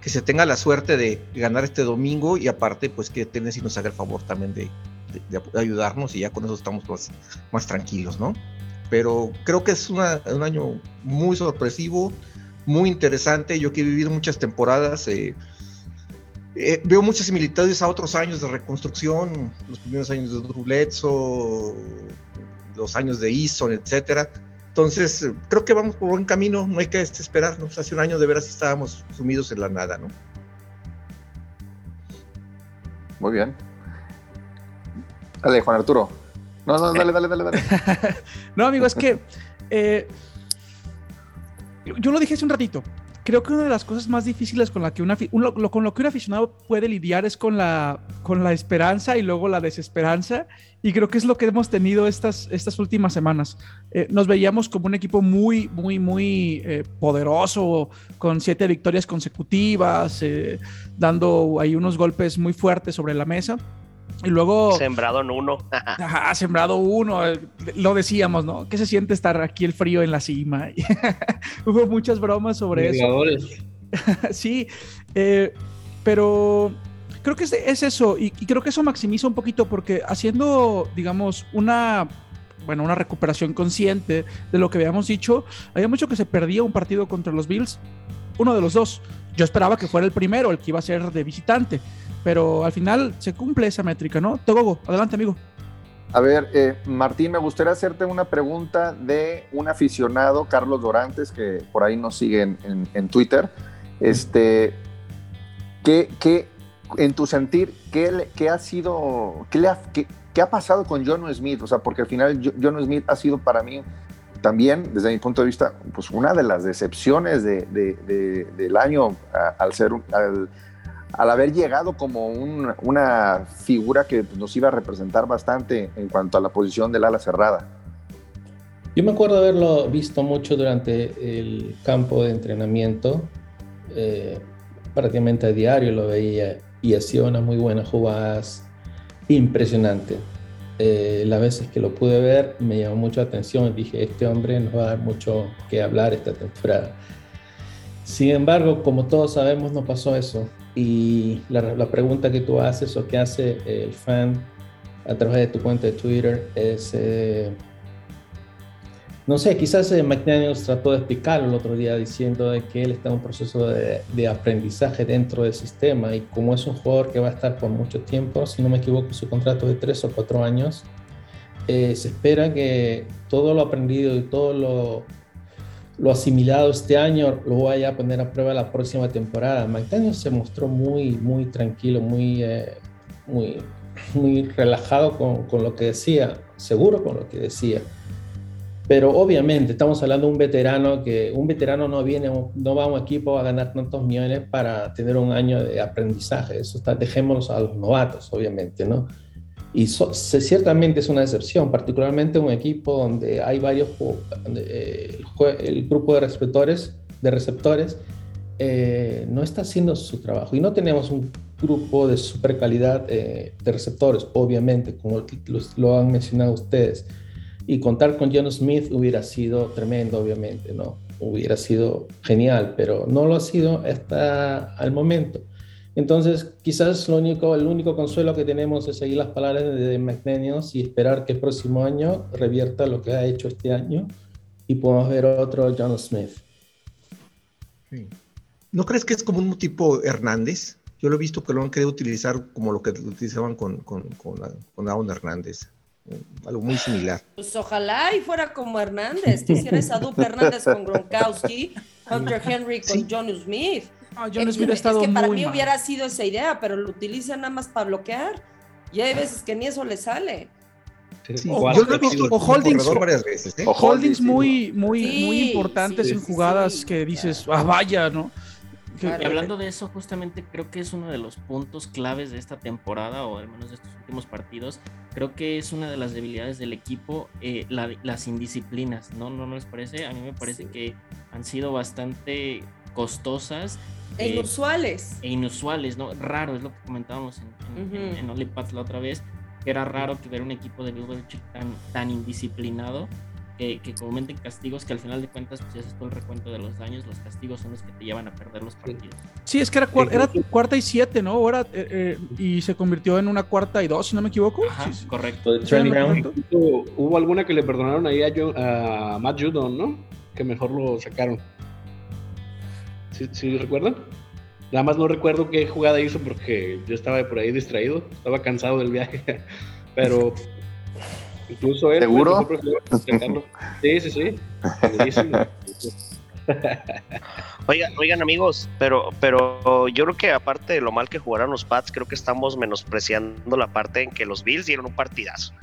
que, se tenga la suerte de ganar este domingo y aparte, pues que Tennessee nos haga el favor también de, ayudarnos y ya con eso estamos más, más tranquilos, ¿no? Pero creo que es un año muy sorpresivo, muy interesante. Yo que he vivido muchas temporadas, eh, eh, veo muchas similitudes a otros años de reconstrucción, los primeros años de Drew los años de Eason, etcétera. Entonces, creo que vamos por buen camino, no hay que esperarnos. Hace un año de veras estábamos sumidos en la nada, ¿no? Muy bien. Dale, Juan Arturo. No, no, dale, dale, dale, dale. no, amigo, es que eh, yo lo dije hace un ratito creo que una de las cosas más difíciles con, la que una, con lo que un aficionado puede lidiar es con la, con la esperanza y luego la desesperanza. Y creo que es lo que hemos tenido estas, estas últimas semanas. Eh, nos veíamos como un equipo muy, muy, muy eh, poderoso, con siete victorias consecutivas, eh, dando ahí unos golpes muy fuertes sobre la mesa. Y luego. Sembrado en uno. ajá, sembrado uno. Lo decíamos, ¿no? ¿Qué se siente estar aquí el frío en la cima? Hubo muchas bromas sobre eso. sí, eh, pero creo que es, eso. Y, creo que eso maximiza un poquito porque haciendo, digamos, una. Bueno, una recuperación consciente de lo que habíamos dicho. Había mucho que se perdía un partido contra los Bills. Uno de los dos. Yo esperaba que fuera el primero, el que iba a ser de visitante pero al final se cumple esa métrica, ¿no? Togogo, adelante, amigo. A ver, eh, Martín, me gustaría hacerte una pregunta de un aficionado, Carlos Dorantes, que por ahí nos sigue en, Twitter. Este, ¿qué, en tu sentir, qué, ha sido, qué, ha, qué, ha pasado con John Smith? O sea, porque al final John Smith ha sido para mí también, desde mi punto de vista, pues una de las decepciones del año al ser al, al haber llegado como una figura que nos iba a representar bastante en cuanto a la posición del ala cerrada. Yo me acuerdo haberlo visto mucho durante el campo de entrenamiento, eh, prácticamente a diario lo veía y hacía unas muy buenas jugadas, impresionante. Eh, las veces que lo pude ver me llamó mucho la atención, dije, este hombre nos va a dar mucho que hablar esta temporada. Sin embargo, como todos sabemos, no pasó eso. Y la, pregunta que tú haces o que hace el fan a través de tu cuenta de Twitter es, eh, no sé, quizás eh, McDaniels trató de explicarlo el otro día diciendo de que él está en un proceso de, aprendizaje dentro del sistema y como es un jugador que va a estar por mucho tiempo, si no me equivoco, su contrato de tres o cuatro años, eh, se espera que todo lo aprendido y todo lo lo asimilado este año lo voy a poner a prueba la próxima temporada. McDaniel se mostró muy, muy tranquilo, muy, eh, muy, muy relajado con, con, lo que decía, seguro con lo que decía. Pero obviamente estamos hablando de un veterano que un veterano no viene, no va a un equipo a ganar tantos millones para tener un año de aprendizaje. Eso está, dejémoslo a los novatos, obviamente, ¿no? Y ciertamente es una excepción, particularmente un equipo donde hay varios, eh, el, grupo de receptores, de receptores eh, no está haciendo su trabajo. Y no tenemos un grupo de super calidad eh, de receptores, obviamente, como lo han mencionado ustedes. Y contar con John Smith hubiera sido tremendo, obviamente, ¿no? Hubiera sido genial, pero no lo ha sido hasta el momento. Entonces, quizás lo único, el único consuelo que tenemos es seguir las palabras de McDaniels y esperar que el próximo año revierta lo que ha hecho este año y podamos ver otro John Smith. ¿No crees que es como un tipo Hernández? Yo lo he visto que lo han querido utilizar como lo que utilizaban con, con, con, Aaron Hernández. Algo muy similar. Pues ojalá y fuera como Hernández, que hiciera esa dupla Hernández con Gronkowski, Hunter Henry con John Smith. Ah, es, que para mí hubiera sido esa idea, pero lo utilizan nada más para bloquear. Y hay veces que ni eso le sale. o, yo o holdings, ¿eh? holdings muy, muy, muy importantes en jugadas que dices, ah, vaya, ¿no? Y hablando de eso, justamente creo que es uno de los puntos claves de esta temporada, o al menos de estos últimos partidos. Creo que es una de las debilidades del equipo, eh, las indisciplinas, ¿no? ¿no? ¿No les parece? A mí me parece que han sido bastante costosas e eh, inusuales. E inusuales, ¿no? Raro, es lo que comentábamos en, en, la otra vez, que era raro que ver un equipo de Bill tan, tan indisciplinado. que, que cometen castigos que al final de cuentas, pues ya es todo el recuento de los daños, los castigos son los que te llevan a perder los partidos. Sí, es que era, cuar- era cuarta y siete, ¿no? Ahora, eh, eh, y se convirtió en una cuarta y dos, si no me equivoco. Ajá, Sí, sí. correcto. Sí, Brown. correcto. Hubo, alguna que le perdonaron ahí a, Jo- a Matt Judon, ¿no? Que mejor lo sacaron. ¿Sí, sí recuerdan? Nada más no recuerdo qué jugada hizo porque yo estaba por ahí distraído, estaba cansado del viaje. Pero incluso él ¿Seguro? Sí, sí, sí. Segurísimo. Oigan, oigan amigos, pero, pero yo creo que aparte de lo mal que jugaron los Pats, creo que estamos menospreciando la parte en que los Bills dieron un partidazo.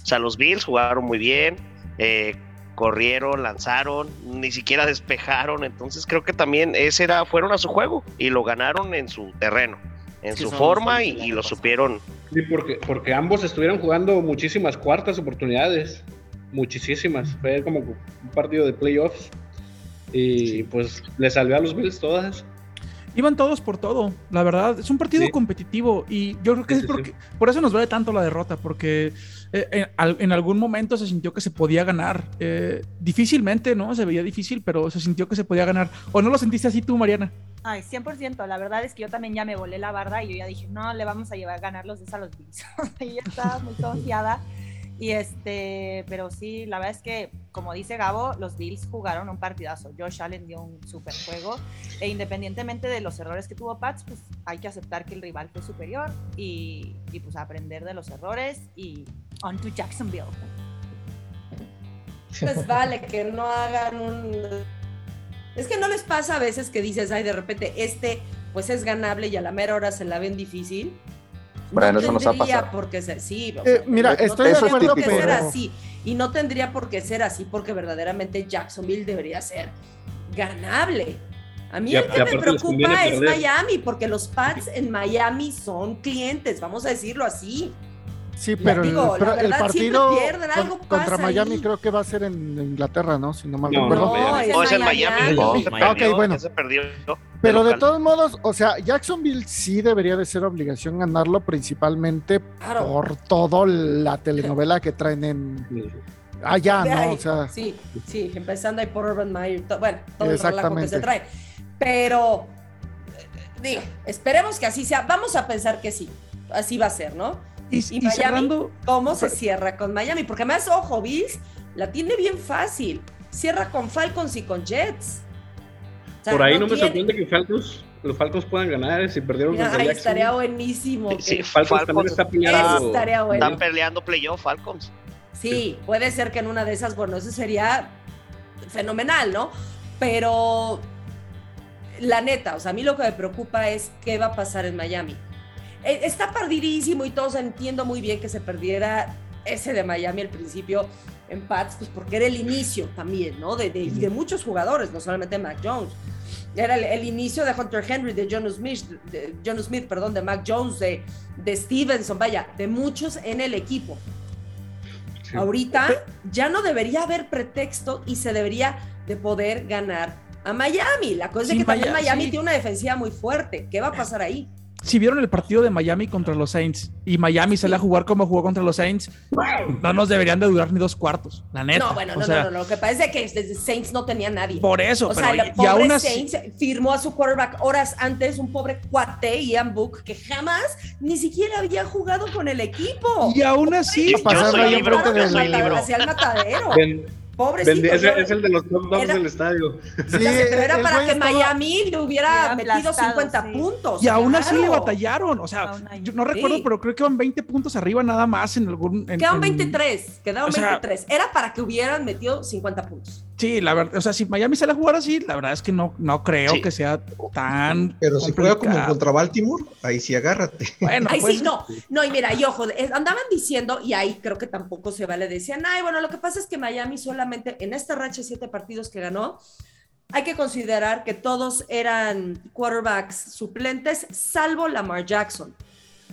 O sea, los Bills jugaron muy bien, eh, corrieron, lanzaron, ni siquiera despejaron, entonces creo que también ese era, fueron a su juego y lo ganaron en su terreno, en Sí, su forma y, lo supieron. Sí, porque, porque ambos estuvieron jugando muchísimas cuartas oportunidades. Muchísimas. Fue como un partido de playoffs. Y pues le salió a los Bills todas. Iban todos por todo, la verdad. Es un partido Sí. competitivo y yo creo que Sí, es sí, porque, por eso nos duele tanto la derrota, porque eh, en, al- en algún momento se sintió que se podía ganar. Eh, difícilmente, ¿no? Se veía difícil, pero se sintió que se podía ganar. ¿O no lo sentiste así tú, Mariana? Ay, 100%. La verdad es que yo también ya me volé la barda y yo ya dije, no, le vamos a llevar a ganar los dos a los Bills. y ya estaba muy confiada. Y este, pero sí, la verdad es que, como dice Gabo, los Bills jugaron un partidazo. Josh Allen dio un super juego. E independientemente de los errores que tuvo Pats, pues hay que aceptar que el rival fue superior y, y pues aprender de los errores y on to Jacksonville. Pues vale, que no hagan un... Es que no les pasa a veces que dices, ay, de repente este pues es ganable y a la mera hora se la ven difícil. Bueno, eso nos ha tendría pasado. por qué ser, sí. Eh, mira, no estoy de tendría acuerdo, por qué ser pero- así. Y no tendría por qué ser así porque verdaderamente Jacksonville debería ser ganable. A mí Y el que me preocupa es perder. Miami, porque los Pats en Miami son clientes, vamos a decirlo así. Sí, pero, digo, el, pero partido pierden, con- contra Miami ahí. creo que va a ser en Inglaterra, ¿no? Si no mal recuerdo. No, Miami. es No, es en Miami. No. Ok, bueno. se perdió. Pero de todos modos, o sea, Jacksonville sí debería de ser obligación ganarlo, principalmente Claro. por toda la telenovela que traen en allá, ¿no? ahí, O sea, sí, sí, empezando ahí por Urban Meyer, to- bueno, todo el relajo que Exactamente. se trae. Pero, eh, digo, esperemos que así sea. Vamos a pensar que sí, así va a ser, ¿no? Y, Y y Miami, cerrando, ¿Cómo se cierra con Miami? Porque además, ojo, Bills la tiene bien fácil. Cierra con Falcons y con Jets. O sea, Por ahí no, me tiene- sorprende que Falcons, los Falcons puedan ganar eh, si perdieron Mira, contra estaría buenísimo. Sí, que- Falcons, también está Eso peleando. estaría bueno. Están peleando playoff Falcons. Sí, puede ser que en una de esas, bueno, eso sería fenomenal, ¿no? Pero la neta, o sea, a mí lo que me preocupa es qué va a pasar en Miami. Eh, Está perdidísimo y todos entiendo muy bien que se perdiera ese de Miami al principio en Pats, pues porque era el inicio también, ¿no? De, de- y de muchos jugadores, no solamente Mac Jones. Era el, el inicio de Hunter Henry, de John Smith, de, John Smith, perdón, de Mac Jones, de, de Stevenson, vaya, de muchos en el equipo. Sí. Ahorita ya no debería haber pretexto y se debería de poder ganar a Miami. La cosa Sí, es que también Miami sí. tiene una defensiva muy fuerte. ¿Qué va a pasar ahí? Si vieron el partido de Miami contra los Saints y Miami sale a jugar como jugó contra los Saints, no nos deberían de durar ni dos cuartos, la neta. no, bueno, O no, sea, no, no, Lo que pasa es que desde Saints no tenía nadie. Por eso, O pero sea, y- el y pobre aún así- Saints firmó a su quarterback horas antes, un pobre cuate, Ian Book, que jamás ni siquiera había jugado con el equipo. Y aún así, Yo pasando soy ahí libro, enfrente del-. Hacia el matadero. Pobrecito. Es, es el de los top dogs Era- del estadio. sí, pero era para que estaba- Miami le hubiera metido aplastado, 50 sí. puntos. y aún así le claro. batallaron. O sea, yo no recuerdo, Sí. pero creo que van 20 puntos arriba nada más en algún. en- Quedaron en- 23, quedaron o sea- 23. Era para que hubieran metido 50 puntos. Sí, la verdad, o sea, si Miami sale a jugar así, la verdad es que no, no creo Sí. que sea tan. Pero si juega como contra Baltimore, ahí sí agárrate. Bueno, Ay, pues, sí, no, no, y mira, y ojo, andaban diciendo, y ahí creo que tampoco se vale, decían, ay, bueno, lo que pasa es que Miami solamente en esta racha de siete partidos que ganó, hay que considerar que todos eran quarterbacks suplentes, salvo Lamar Jackson.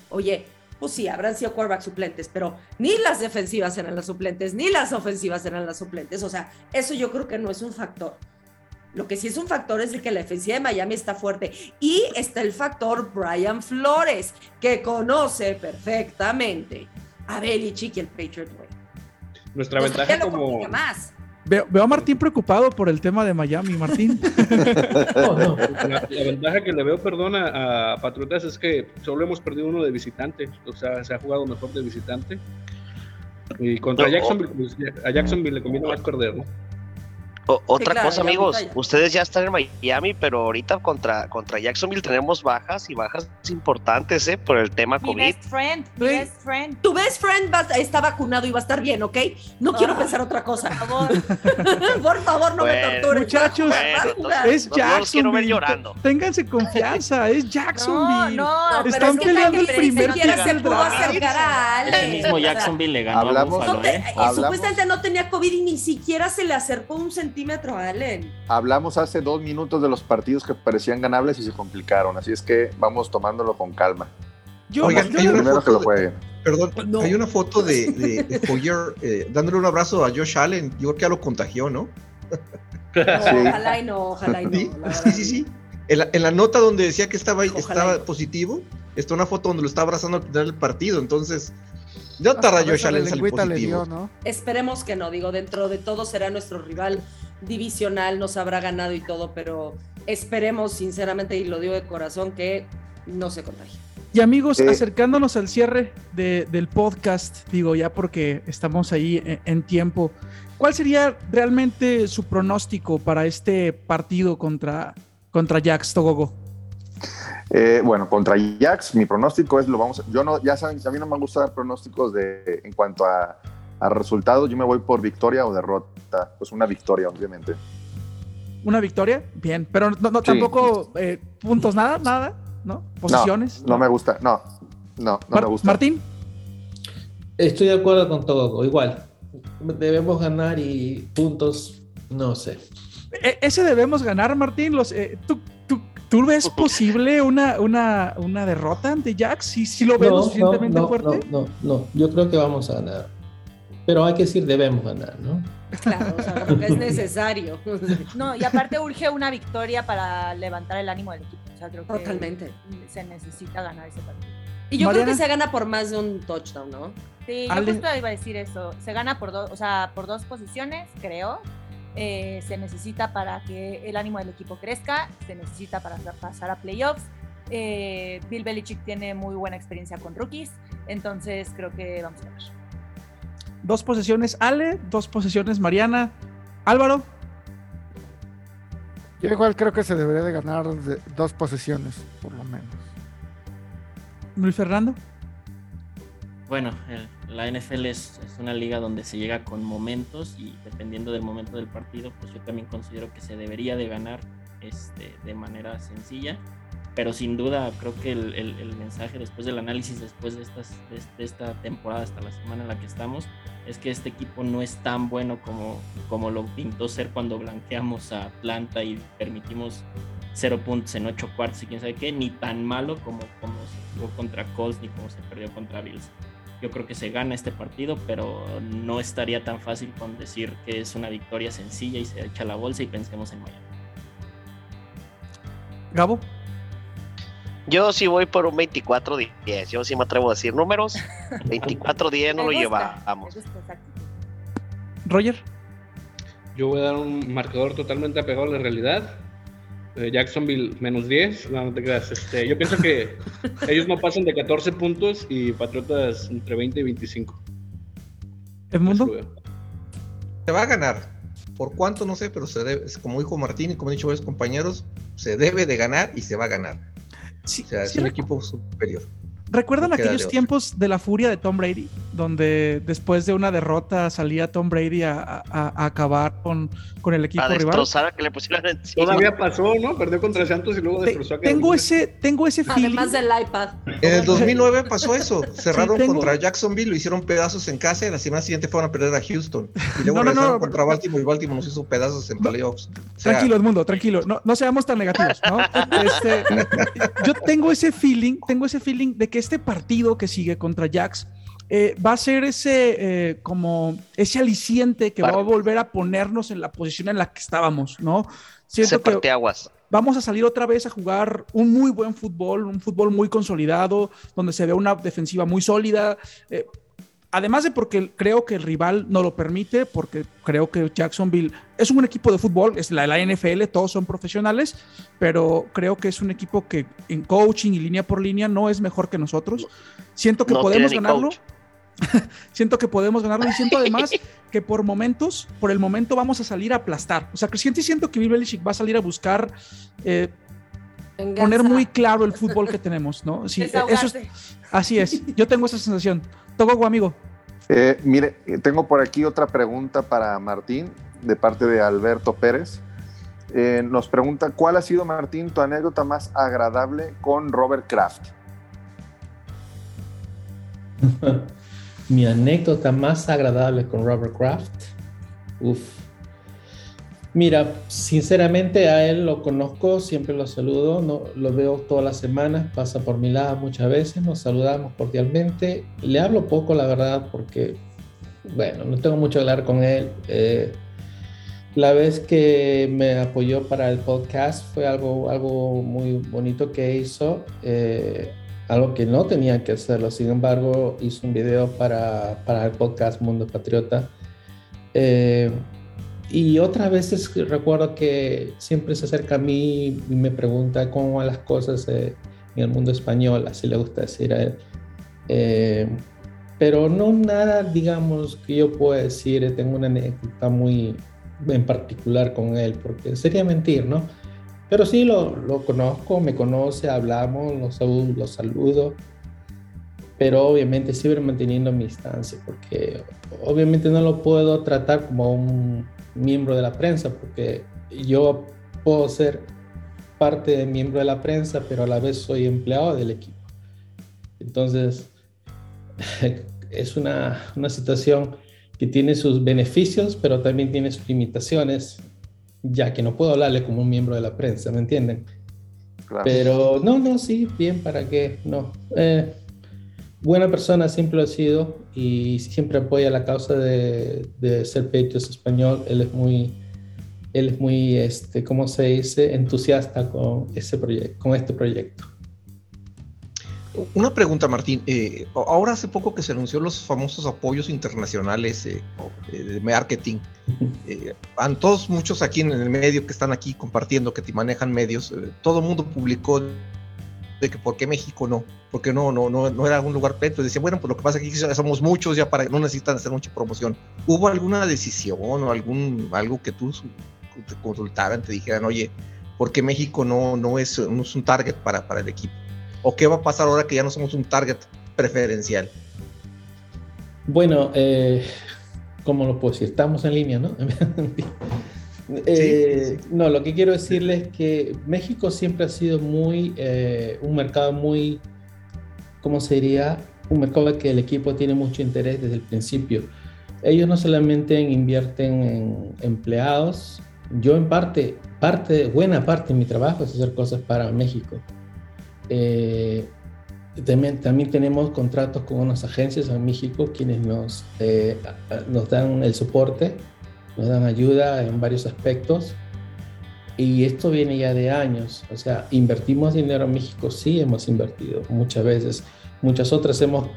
Oye, pues sí, habrán sido quarterbacks suplentes, pero ni las defensivas eran las suplentes, ni las ofensivas eran las suplentes. O sea, eso yo creo que no es un factor. Lo que sí es un factor es de que la defensiva de Miami está fuerte. Y está el factor Brian Flores, que conoce perfectamente a Belichick y el Patriot Way. Nuestra Entonces, ventaja como, más. Veo, veo a Martín preocupado por el tema de Miami, Martín. No, no. La, la ventaja que le veo, perdón, a, a Patriotas es que solo hemos perdido uno de visitante. O sea, se ha jugado mejor de visitante. Y contra No, Jacksonville, pues, a Jacksonville le conviene más perder, ¿no? O- otra claro, cosa, amigos, ustedes ya están en Miami, pero ahorita contra, contra Jacksonville tenemos bajas y bajas importantes, ¿eh? Por el tema Mi COVID. best friend, mi Sí. best friend. Tu best friend va- está vacunado y va a estar bien, ¿ok? No quiero Ah. pensar otra cosa. Por favor. Por favor, no Bueno. me tortures. Muchachos, jugar. es no- no los quiero ver Jacksonville. llorando. Ténganse confianza, es Jacksonville. no, No, pero Están es que peleando el primer pick se pudo acercar a El mismo Jacksonville le ganó hablamos- a Buffalo, no te- ¿eh? eh, Hablamos- Supuestamente no tenía COVID y ni siquiera se le acercó un centímetro a Allen. Hablamos hace dos minutos de los partidos que parecían ganables y se complicaron, así es que vamos tomándolo con calma. Yo, Oigan, yo- hay una que foto lo de-. Perdón, No. hay una foto de, de, de Hoyer eh, dándole un abrazo a Josh Allen. Yo creo que ya lo contagió, ¿no? No, Sí. Ojalá y no, ojalá y no. Sí, sí, sí. sí. En la, en la nota donde decía que estaba, Ojalá estaba y no. positivo, está una foto donde lo está abrazando al final del partido. Entonces, ya Hasta tarda esa Josh Allen en salir lengüita le positivo. dio, ¿no? Esperemos que no, digo, dentro de todo será nuestro rival divisional, nos habrá ganado y todo, pero esperemos sinceramente, y lo digo de corazón, que no se contagie. Y amigos, Eh. acercándonos al cierre de- del podcast, digo ya porque estamos ahí en, en tiempo, ¿cuál sería realmente su pronóstico para este partido contra, contra Jax Togogo? Eh, bueno, contra Jax, mi pronóstico es lo vamos. Yo no, ya saben, a mí no me gusta dar pronósticos de en cuanto a, a resultados. Yo me voy por victoria o derrota. Pues una victoria, obviamente. ¿Una victoria? Bien, pero no, no Sí. tampoco eh, puntos, nada, nada, ¿no? Posiciones. No me gusta. No, no, no Mar- me gusta. Martín, Estoy de acuerdo con todo, igual. Debemos ganar y puntos, no sé. e- ese debemos ganar, Martín. Los, eh, ¿tú, tú, ves posible una, una, una derrota ante Jax? ¿Sí, sí lo ves lo suficientemente no, fuerte? no, no, no, yo creo que vamos a ganar. Pero hay que decir, debemos ganar, ¿no? Claro, o sea, es necesario. No, y aparte urge una victoria para levantar el ánimo del equipo. O sea, creo que Totalmente. se necesita ganar ese partido. Y yo Mariana. creo que se gana por más de un touchdown, ¿no? Sí, yo justo iba a decir eso. Se gana por dos, o sea, por dos posiciones, creo. Eh, se necesita para que el ánimo del equipo crezca, se necesita para pasar a playoffs. Eh, Bill Belichick tiene muy buena experiencia con rookies, entonces creo que vamos a ganar. Dos posesiones Ale, dos posesiones Mariana. Álvaro, Yo igual creo que se debería de ganar de dos posesiones, por lo menos. Luis Fernando. Bueno, el- la NFL es, una liga donde se llega con momentos y dependiendo del momento del partido, pues yo también considero que se debería de ganar este, de manera sencilla. Pero sin duda creo que el, el- mensaje después del análisis, después de, de esta temporada hasta la semana en la que estamos, es que este equipo no es tan bueno como, como lo pintó ser cuando blanqueamos a Atlanta y permitimos cero puntos en ocho cuartos y quién sabe qué, ni tan malo como, como se jugó contra Colts ni como se perdió contra Bills. Yo creo que se gana este partido, pero no estaría tan fácil con decir que es una victoria sencilla y se echa la bolsa y pensemos en Miami. Gabo. Yo sí voy por un 24-10. Yo sí me atrevo a decir números. 24-10 no lo llevamos. Roger. Yo voy a dar un marcador totalmente apegado a la realidad. Eh, Jacksonville menos 10. No, no te creas. Este, yo pienso que ellos no pasan de 14 puntos y Patriotas entre 20 y 25. Edmundo. Eso lo veo. Se va a ganar. ¿Por cuánto? No sé, pero se debe, como dijo Martín y como han dicho varios compañeros, se debe de ganar y se va a ganar. Sí, O sea, es un equipo superior. ¿Recuerdan no aquellos tiempos de la furia de Tom Brady? Donde después de una derrota salía Tom Brady a, a- a acabar con, con el equipo A rival. a que le pusieran encima. Todavía pasó, ¿no? Perdió contra Santos y luego Te- destrozó a tengo ese, tengo ese feeling. Además del iPad. En el 2009 pasó eso. Cerraron tengo- contra Jacksonville, lo hicieron pedazos en casa y la semana siguiente fueron a perder a Houston. Y luego No, no, regresaron no, contra Baltimore y Baltimore nos hizo pedazos en playoffs. O sea, Tranquilo, Edmundo, tranquilo. No, no seamos tan negativos, ¿no? Este, yo tengo ese feeling, tengo ese feeling de que este partido que sigue contra Jax eh, va a ser ese eh, como ese aliciente que va a volver a ponernos en la posición en la que estábamos, ¿no? Siento que aguas. vamos a salir otra vez a jugar un muy buen fútbol, un fútbol muy consolidado, donde se ve una defensiva muy sólida. Eh, además de porque creo que el rival no lo permite, porque creo que Jacksonville es un buen equipo de fútbol, es la, la NFL, todos son profesionales, pero creo que es un equipo que en coaching y línea por línea no es mejor que nosotros. Siento que No podemos ganarlo. siento que podemos ganarlo y siento además que por momentos, por el momento vamos a salir a aplastar. O sea, que siento y siento que Bill Belichick va a salir a buscar eh, Venganza. poner muy claro el fútbol que tenemos, ¿no? Sí, eso es- así es. Yo tengo esa sensación. Togo, amigo. Eh, mire, eh, tengo por aquí otra pregunta para Martín de parte de Alberto Pérez. Eh, nos pregunta, ¿cuál ha sido, Martín, tu anécdota más agradable con Robert Kraft? Mi anécdota más agradable con Robert Kraft. Uf. Mira, sinceramente a él lo conozco, siempre lo saludo, no, lo veo todas las semanas, pasa por mi lado muchas veces, nos saludamos cordialmente. Le hablo poco, la verdad, porque, bueno, no tengo mucho que hablar con él. Eh, la vez que me apoyó para el podcast fue algo, algo muy bonito que hizo. eh, algo que no tenía que hacerlo. Sin embargo, hizo un video para, para el podcast Mundo Patriota. Eh, y otras veces recuerdo que siempre se acerca a mí y me pregunta cómo van las cosas eh, en el mundo español, así le gusta decir a él. Eh, pero no nada, digamos, que yo pueda decir, eh, tengo una anécdota muy en particular con él, porque sería mentir, ¿no? Pero sí lo, lo conozco, me conoce, hablamos, lo, saludo, lo saludo, pero obviamente siempre manteniendo mi distancia, porque obviamente no lo puedo tratar como un miembro de la prensa, porque yo puedo ser parte de miembro de la prensa, pero a la vez soy empleado del equipo. Entonces, es una, una situación que tiene sus beneficios, pero también tiene sus limitaciones, ya que no puedo hablarle como un miembro de la prensa, ¿me entienden? Claro. Pero no, no, sí, bien, ¿para qué? No. Eh, buena persona siempre lo ha sido y siempre apoya la causa de, de ser Patriots español. Él es muy, él es muy, este, ¿cómo se dice? Entusiasta con, ese proyecto, con este proyecto. Una pregunta, Martín. Eh, ahora hace poco que se anunció los famosos apoyos internacionales eh, eh, de marketing. Eh, han todos, muchos aquí en el medio que están aquí compartiendo, que te manejan medios, eh, todo el mundo publicó de que por qué México no, porque no, no, no, no era un lugar petro. Decía, bueno, pues lo que pasa es que aquí somos muchos, ya para no necesitan hacer mucha promoción. ¿Hubo alguna decisión o algún algo que tú te consultaran, te dijeran, oye, ¿por qué México no, no, es, no es un target para, para el equipo? ¿O qué va a pasar ahora que ya no somos un target preferencial? Bueno, eh, ¿cómo lo puedo decir? Estamos en línea, ¿no? Eh, No, lo que quiero decirles es que México siempre ha sido muy, eh, un mercado muy, ¿cómo se diría? Un mercado que el equipo tiene mucho interés desde el principio. Ellos no solamente invierten en empleados, yo en parte, parte, buena parte de mi trabajo es hacer cosas para México. Eh, también, también tenemos contratos con unas agencias en México quienes nos, nos dan el soporte, nos dan ayuda en varios aspectos. Y esto viene ya de años. O sea, invertimos dinero en México, sí hemos invertido muchas veces. Muchas otras hemos,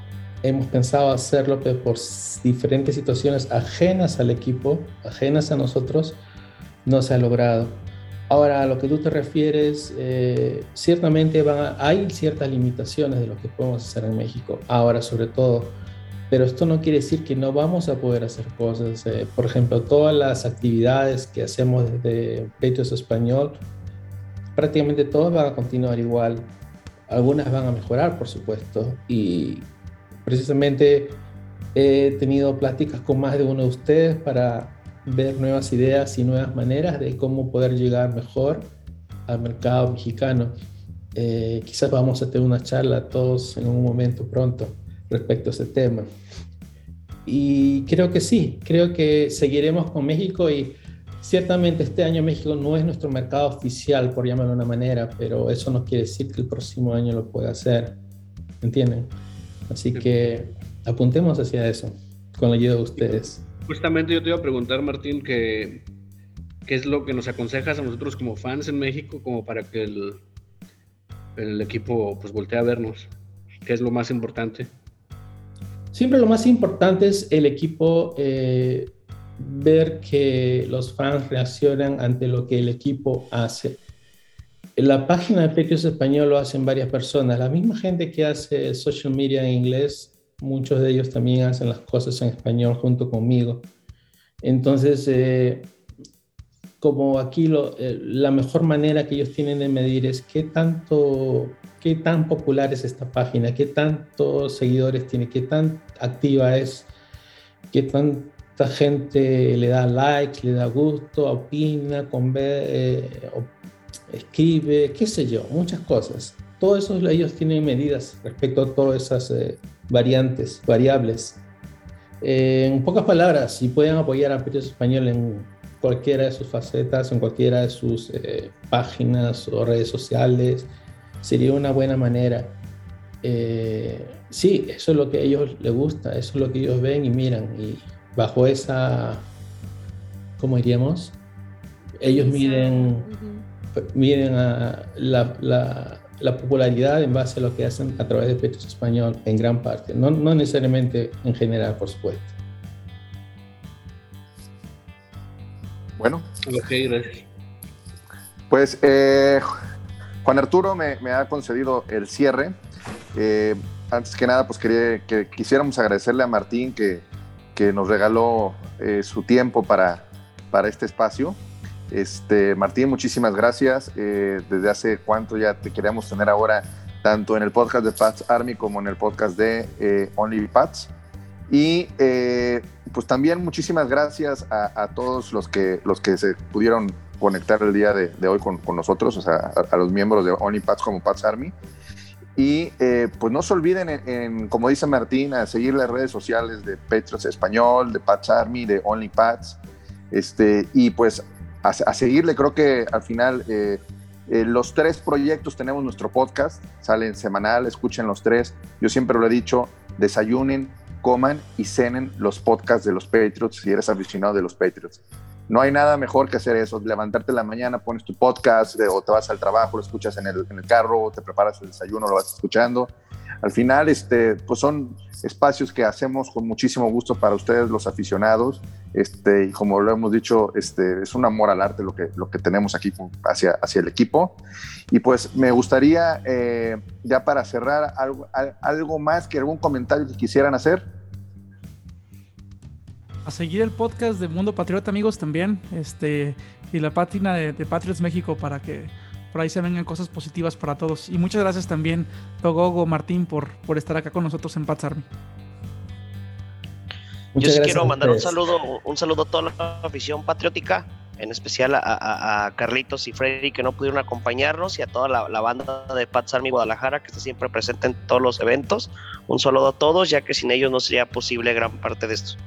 hemos pensado hacerlo, pero por diferentes situaciones ajenas al equipo, ajenas a nosotros, no se ha logrado. Ahora, a lo que tú te refieres, eh, ciertamente van a- hay ciertas limitaciones de lo que podemos hacer en México, ahora sobre todo, pero esto no quiere decir que no vamos a poder hacer cosas. eh, por ejemplo, todas las actividades que hacemos desde Patriots Español, prácticamente todas van a continuar igual. Algunas van a mejorar, por supuesto, y precisamente he tenido pláticas con más de uno de ustedes para ver nuevas ideas y nuevas maneras de cómo poder llegar mejor al mercado mexicano. Eh, quizás vamos a tener una charla todos en un momento pronto respecto a ese tema. Y creo que sí, creo que seguiremos con México y ciertamente este año México no es nuestro mercado oficial, por llamarlo de una manera, pero eso no quiere decir que el próximo año lo pueda hacer, ¿entienden? Así que apuntemos hacia eso, con la ayuda de ustedes. Justamente yo te iba a preguntar, Martín, que qué es lo que nos aconsejas a nosotros como fans en México, como para que el, el equipo pues voltee a vernos. ¿Qué es lo más importante? Siempre lo más importante es el equipo, eh, ver que los fans reaccionan ante lo que el equipo hace. la página de Patriots Español lo hacen varias personas. La misma gente que hace social media en inglés, muchos de ellos también hacen las cosas en español junto conmigo. Entonces, eh, como aquí eh, la mejor manera que ellos tienen de medir es qué tanto, qué tan popular es esta página, qué tantos seguidores tiene, qué tan activa es, qué tanta gente le da likes, le da gusto, opina, eh, escribe, qué sé yo, muchas cosas. Todo eso ellos tienen medidas respecto a todas esas eh, variantes, variables. en pocas palabras, si pueden apoyar a Periodos Español en cualquiera de sus facetas, en cualquiera de sus eh, páginas o redes sociales, sería una buena manera. Eh, sí, eso es lo que a ellos les gusta, eso es lo que ellos ven y miran. Y bajo esa, ¿cómo diríamos? Ellos miden, miden a la, la, la, popularidad en base a lo que hacen a través de Pechos Español en gran parte, no, no necesariamente en general, por supuesto. Bueno. gracias. Pues eh, Juan Arturo me, ha concedido el cierre. Eh, antes que nada, pues quisiéramos agradecerle a Martín que, nos regaló eh, su tiempo para, este espacio. Este, Martín, muchísimas gracias. desde hace cuánto ya te queríamos tener ahora, tanto en el podcast de Pats Army como en el podcast de Only Pats. Y eh, pues también muchísimas gracias a, todos los que, los que se pudieron conectar el día de, hoy con, nosotros, o sea, a, los miembros de OnlyPats como Pats Army. Y eh, pues no se olviden, en, como dice Martín, a seguir las redes sociales de Petros Español, de Pats Army, de OnlyPats. Este, y pues a, seguirle, creo que al final eh, los tres proyectos tenemos nuestro podcast, salen semanal, escuchen los tres. Yo siempre lo he dicho, desayunen, coman y cenen los podcasts de los Patriots si eres aficionado de los Patriots. No hay nada mejor que hacer eso, levantarte la mañana, pones tu podcast o te vas al trabajo, lo escuchas en el, en el carro, te preparas el desayuno, lo vas escuchando. Al final, este, pues son espacios que hacemos con muchísimo gusto para ustedes, los aficionados. Este, y como lo hemos dicho, este, es un amor al arte lo que, lo que tenemos aquí hacia, hacia el equipo. Y pues me gustaría, eh, ya para cerrar, algo, algo más que algún comentario que quisieran hacer a seguir el podcast de Mundo Patriota, amigos, también. Este, y la página de, Patriots México para que por ahí se vengan cosas positivas para todos. Y muchas gracias también, Togogo, Martín, por, por estar acá con nosotros en Pats Army. Yo sí quiero mandar un saludo, un saludo a toda la afición patriótica, en especial a, Carlitos y Freddy que no pudieron acompañarnos y a toda la, la, banda de Pats Army Guadalajara que está siempre presente en todos los eventos. Un saludo a todos, ya que sin ellos no sería posible gran parte de esto.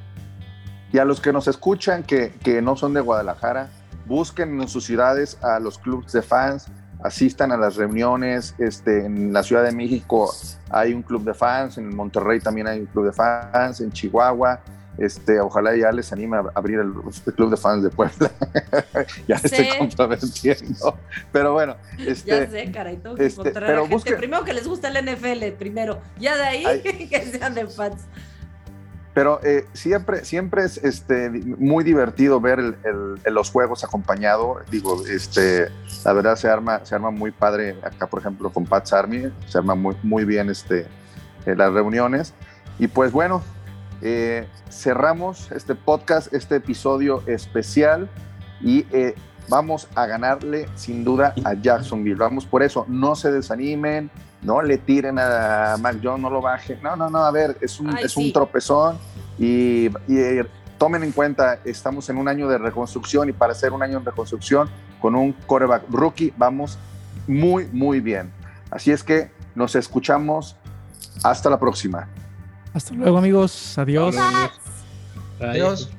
Y a los que nos escuchan que, que no son de Guadalajara, busquen en sus ciudades a los clubes de fans, asistan a las reuniones. Este, en la Ciudad de México hay un club de fans, en Monterrey también hay un club de fans, en Chihuahua. Este, ojalá ya les anime a abrir el, club de fans de Puebla. ya estoy comprometiendo. Pero bueno, este, ya sé, caray, tengo que este, encontrar a gente. Primero que les gusta el NFL, primero. Ya de ahí que sean de fans. Pero eh, siempre, siempre es este, muy divertido ver los juegos acompañado. Digo, este, la verdad se arma, se arma muy padre acá, por ejemplo, con Pat's Army. Se arma muy, muy bien este, eh, las reuniones. Y pues bueno, eh, cerramos este podcast, este episodio especial. Y vamos a ganarle sin duda a Jacksonville. Vamos por eso, no se desanimen no le tiren a Mac Jones, no lo bajen. No, no, no, a ver, es un, es un tropezón y, eh, tomen en cuenta, estamos en un año de reconstrucción y para ser un año de reconstrucción con un coreback rookie vamos muy, muy bien. Así es que nos escuchamos. Hasta la próxima. Hasta luego amigos. Adiós. Adiós.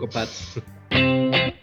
Adiós.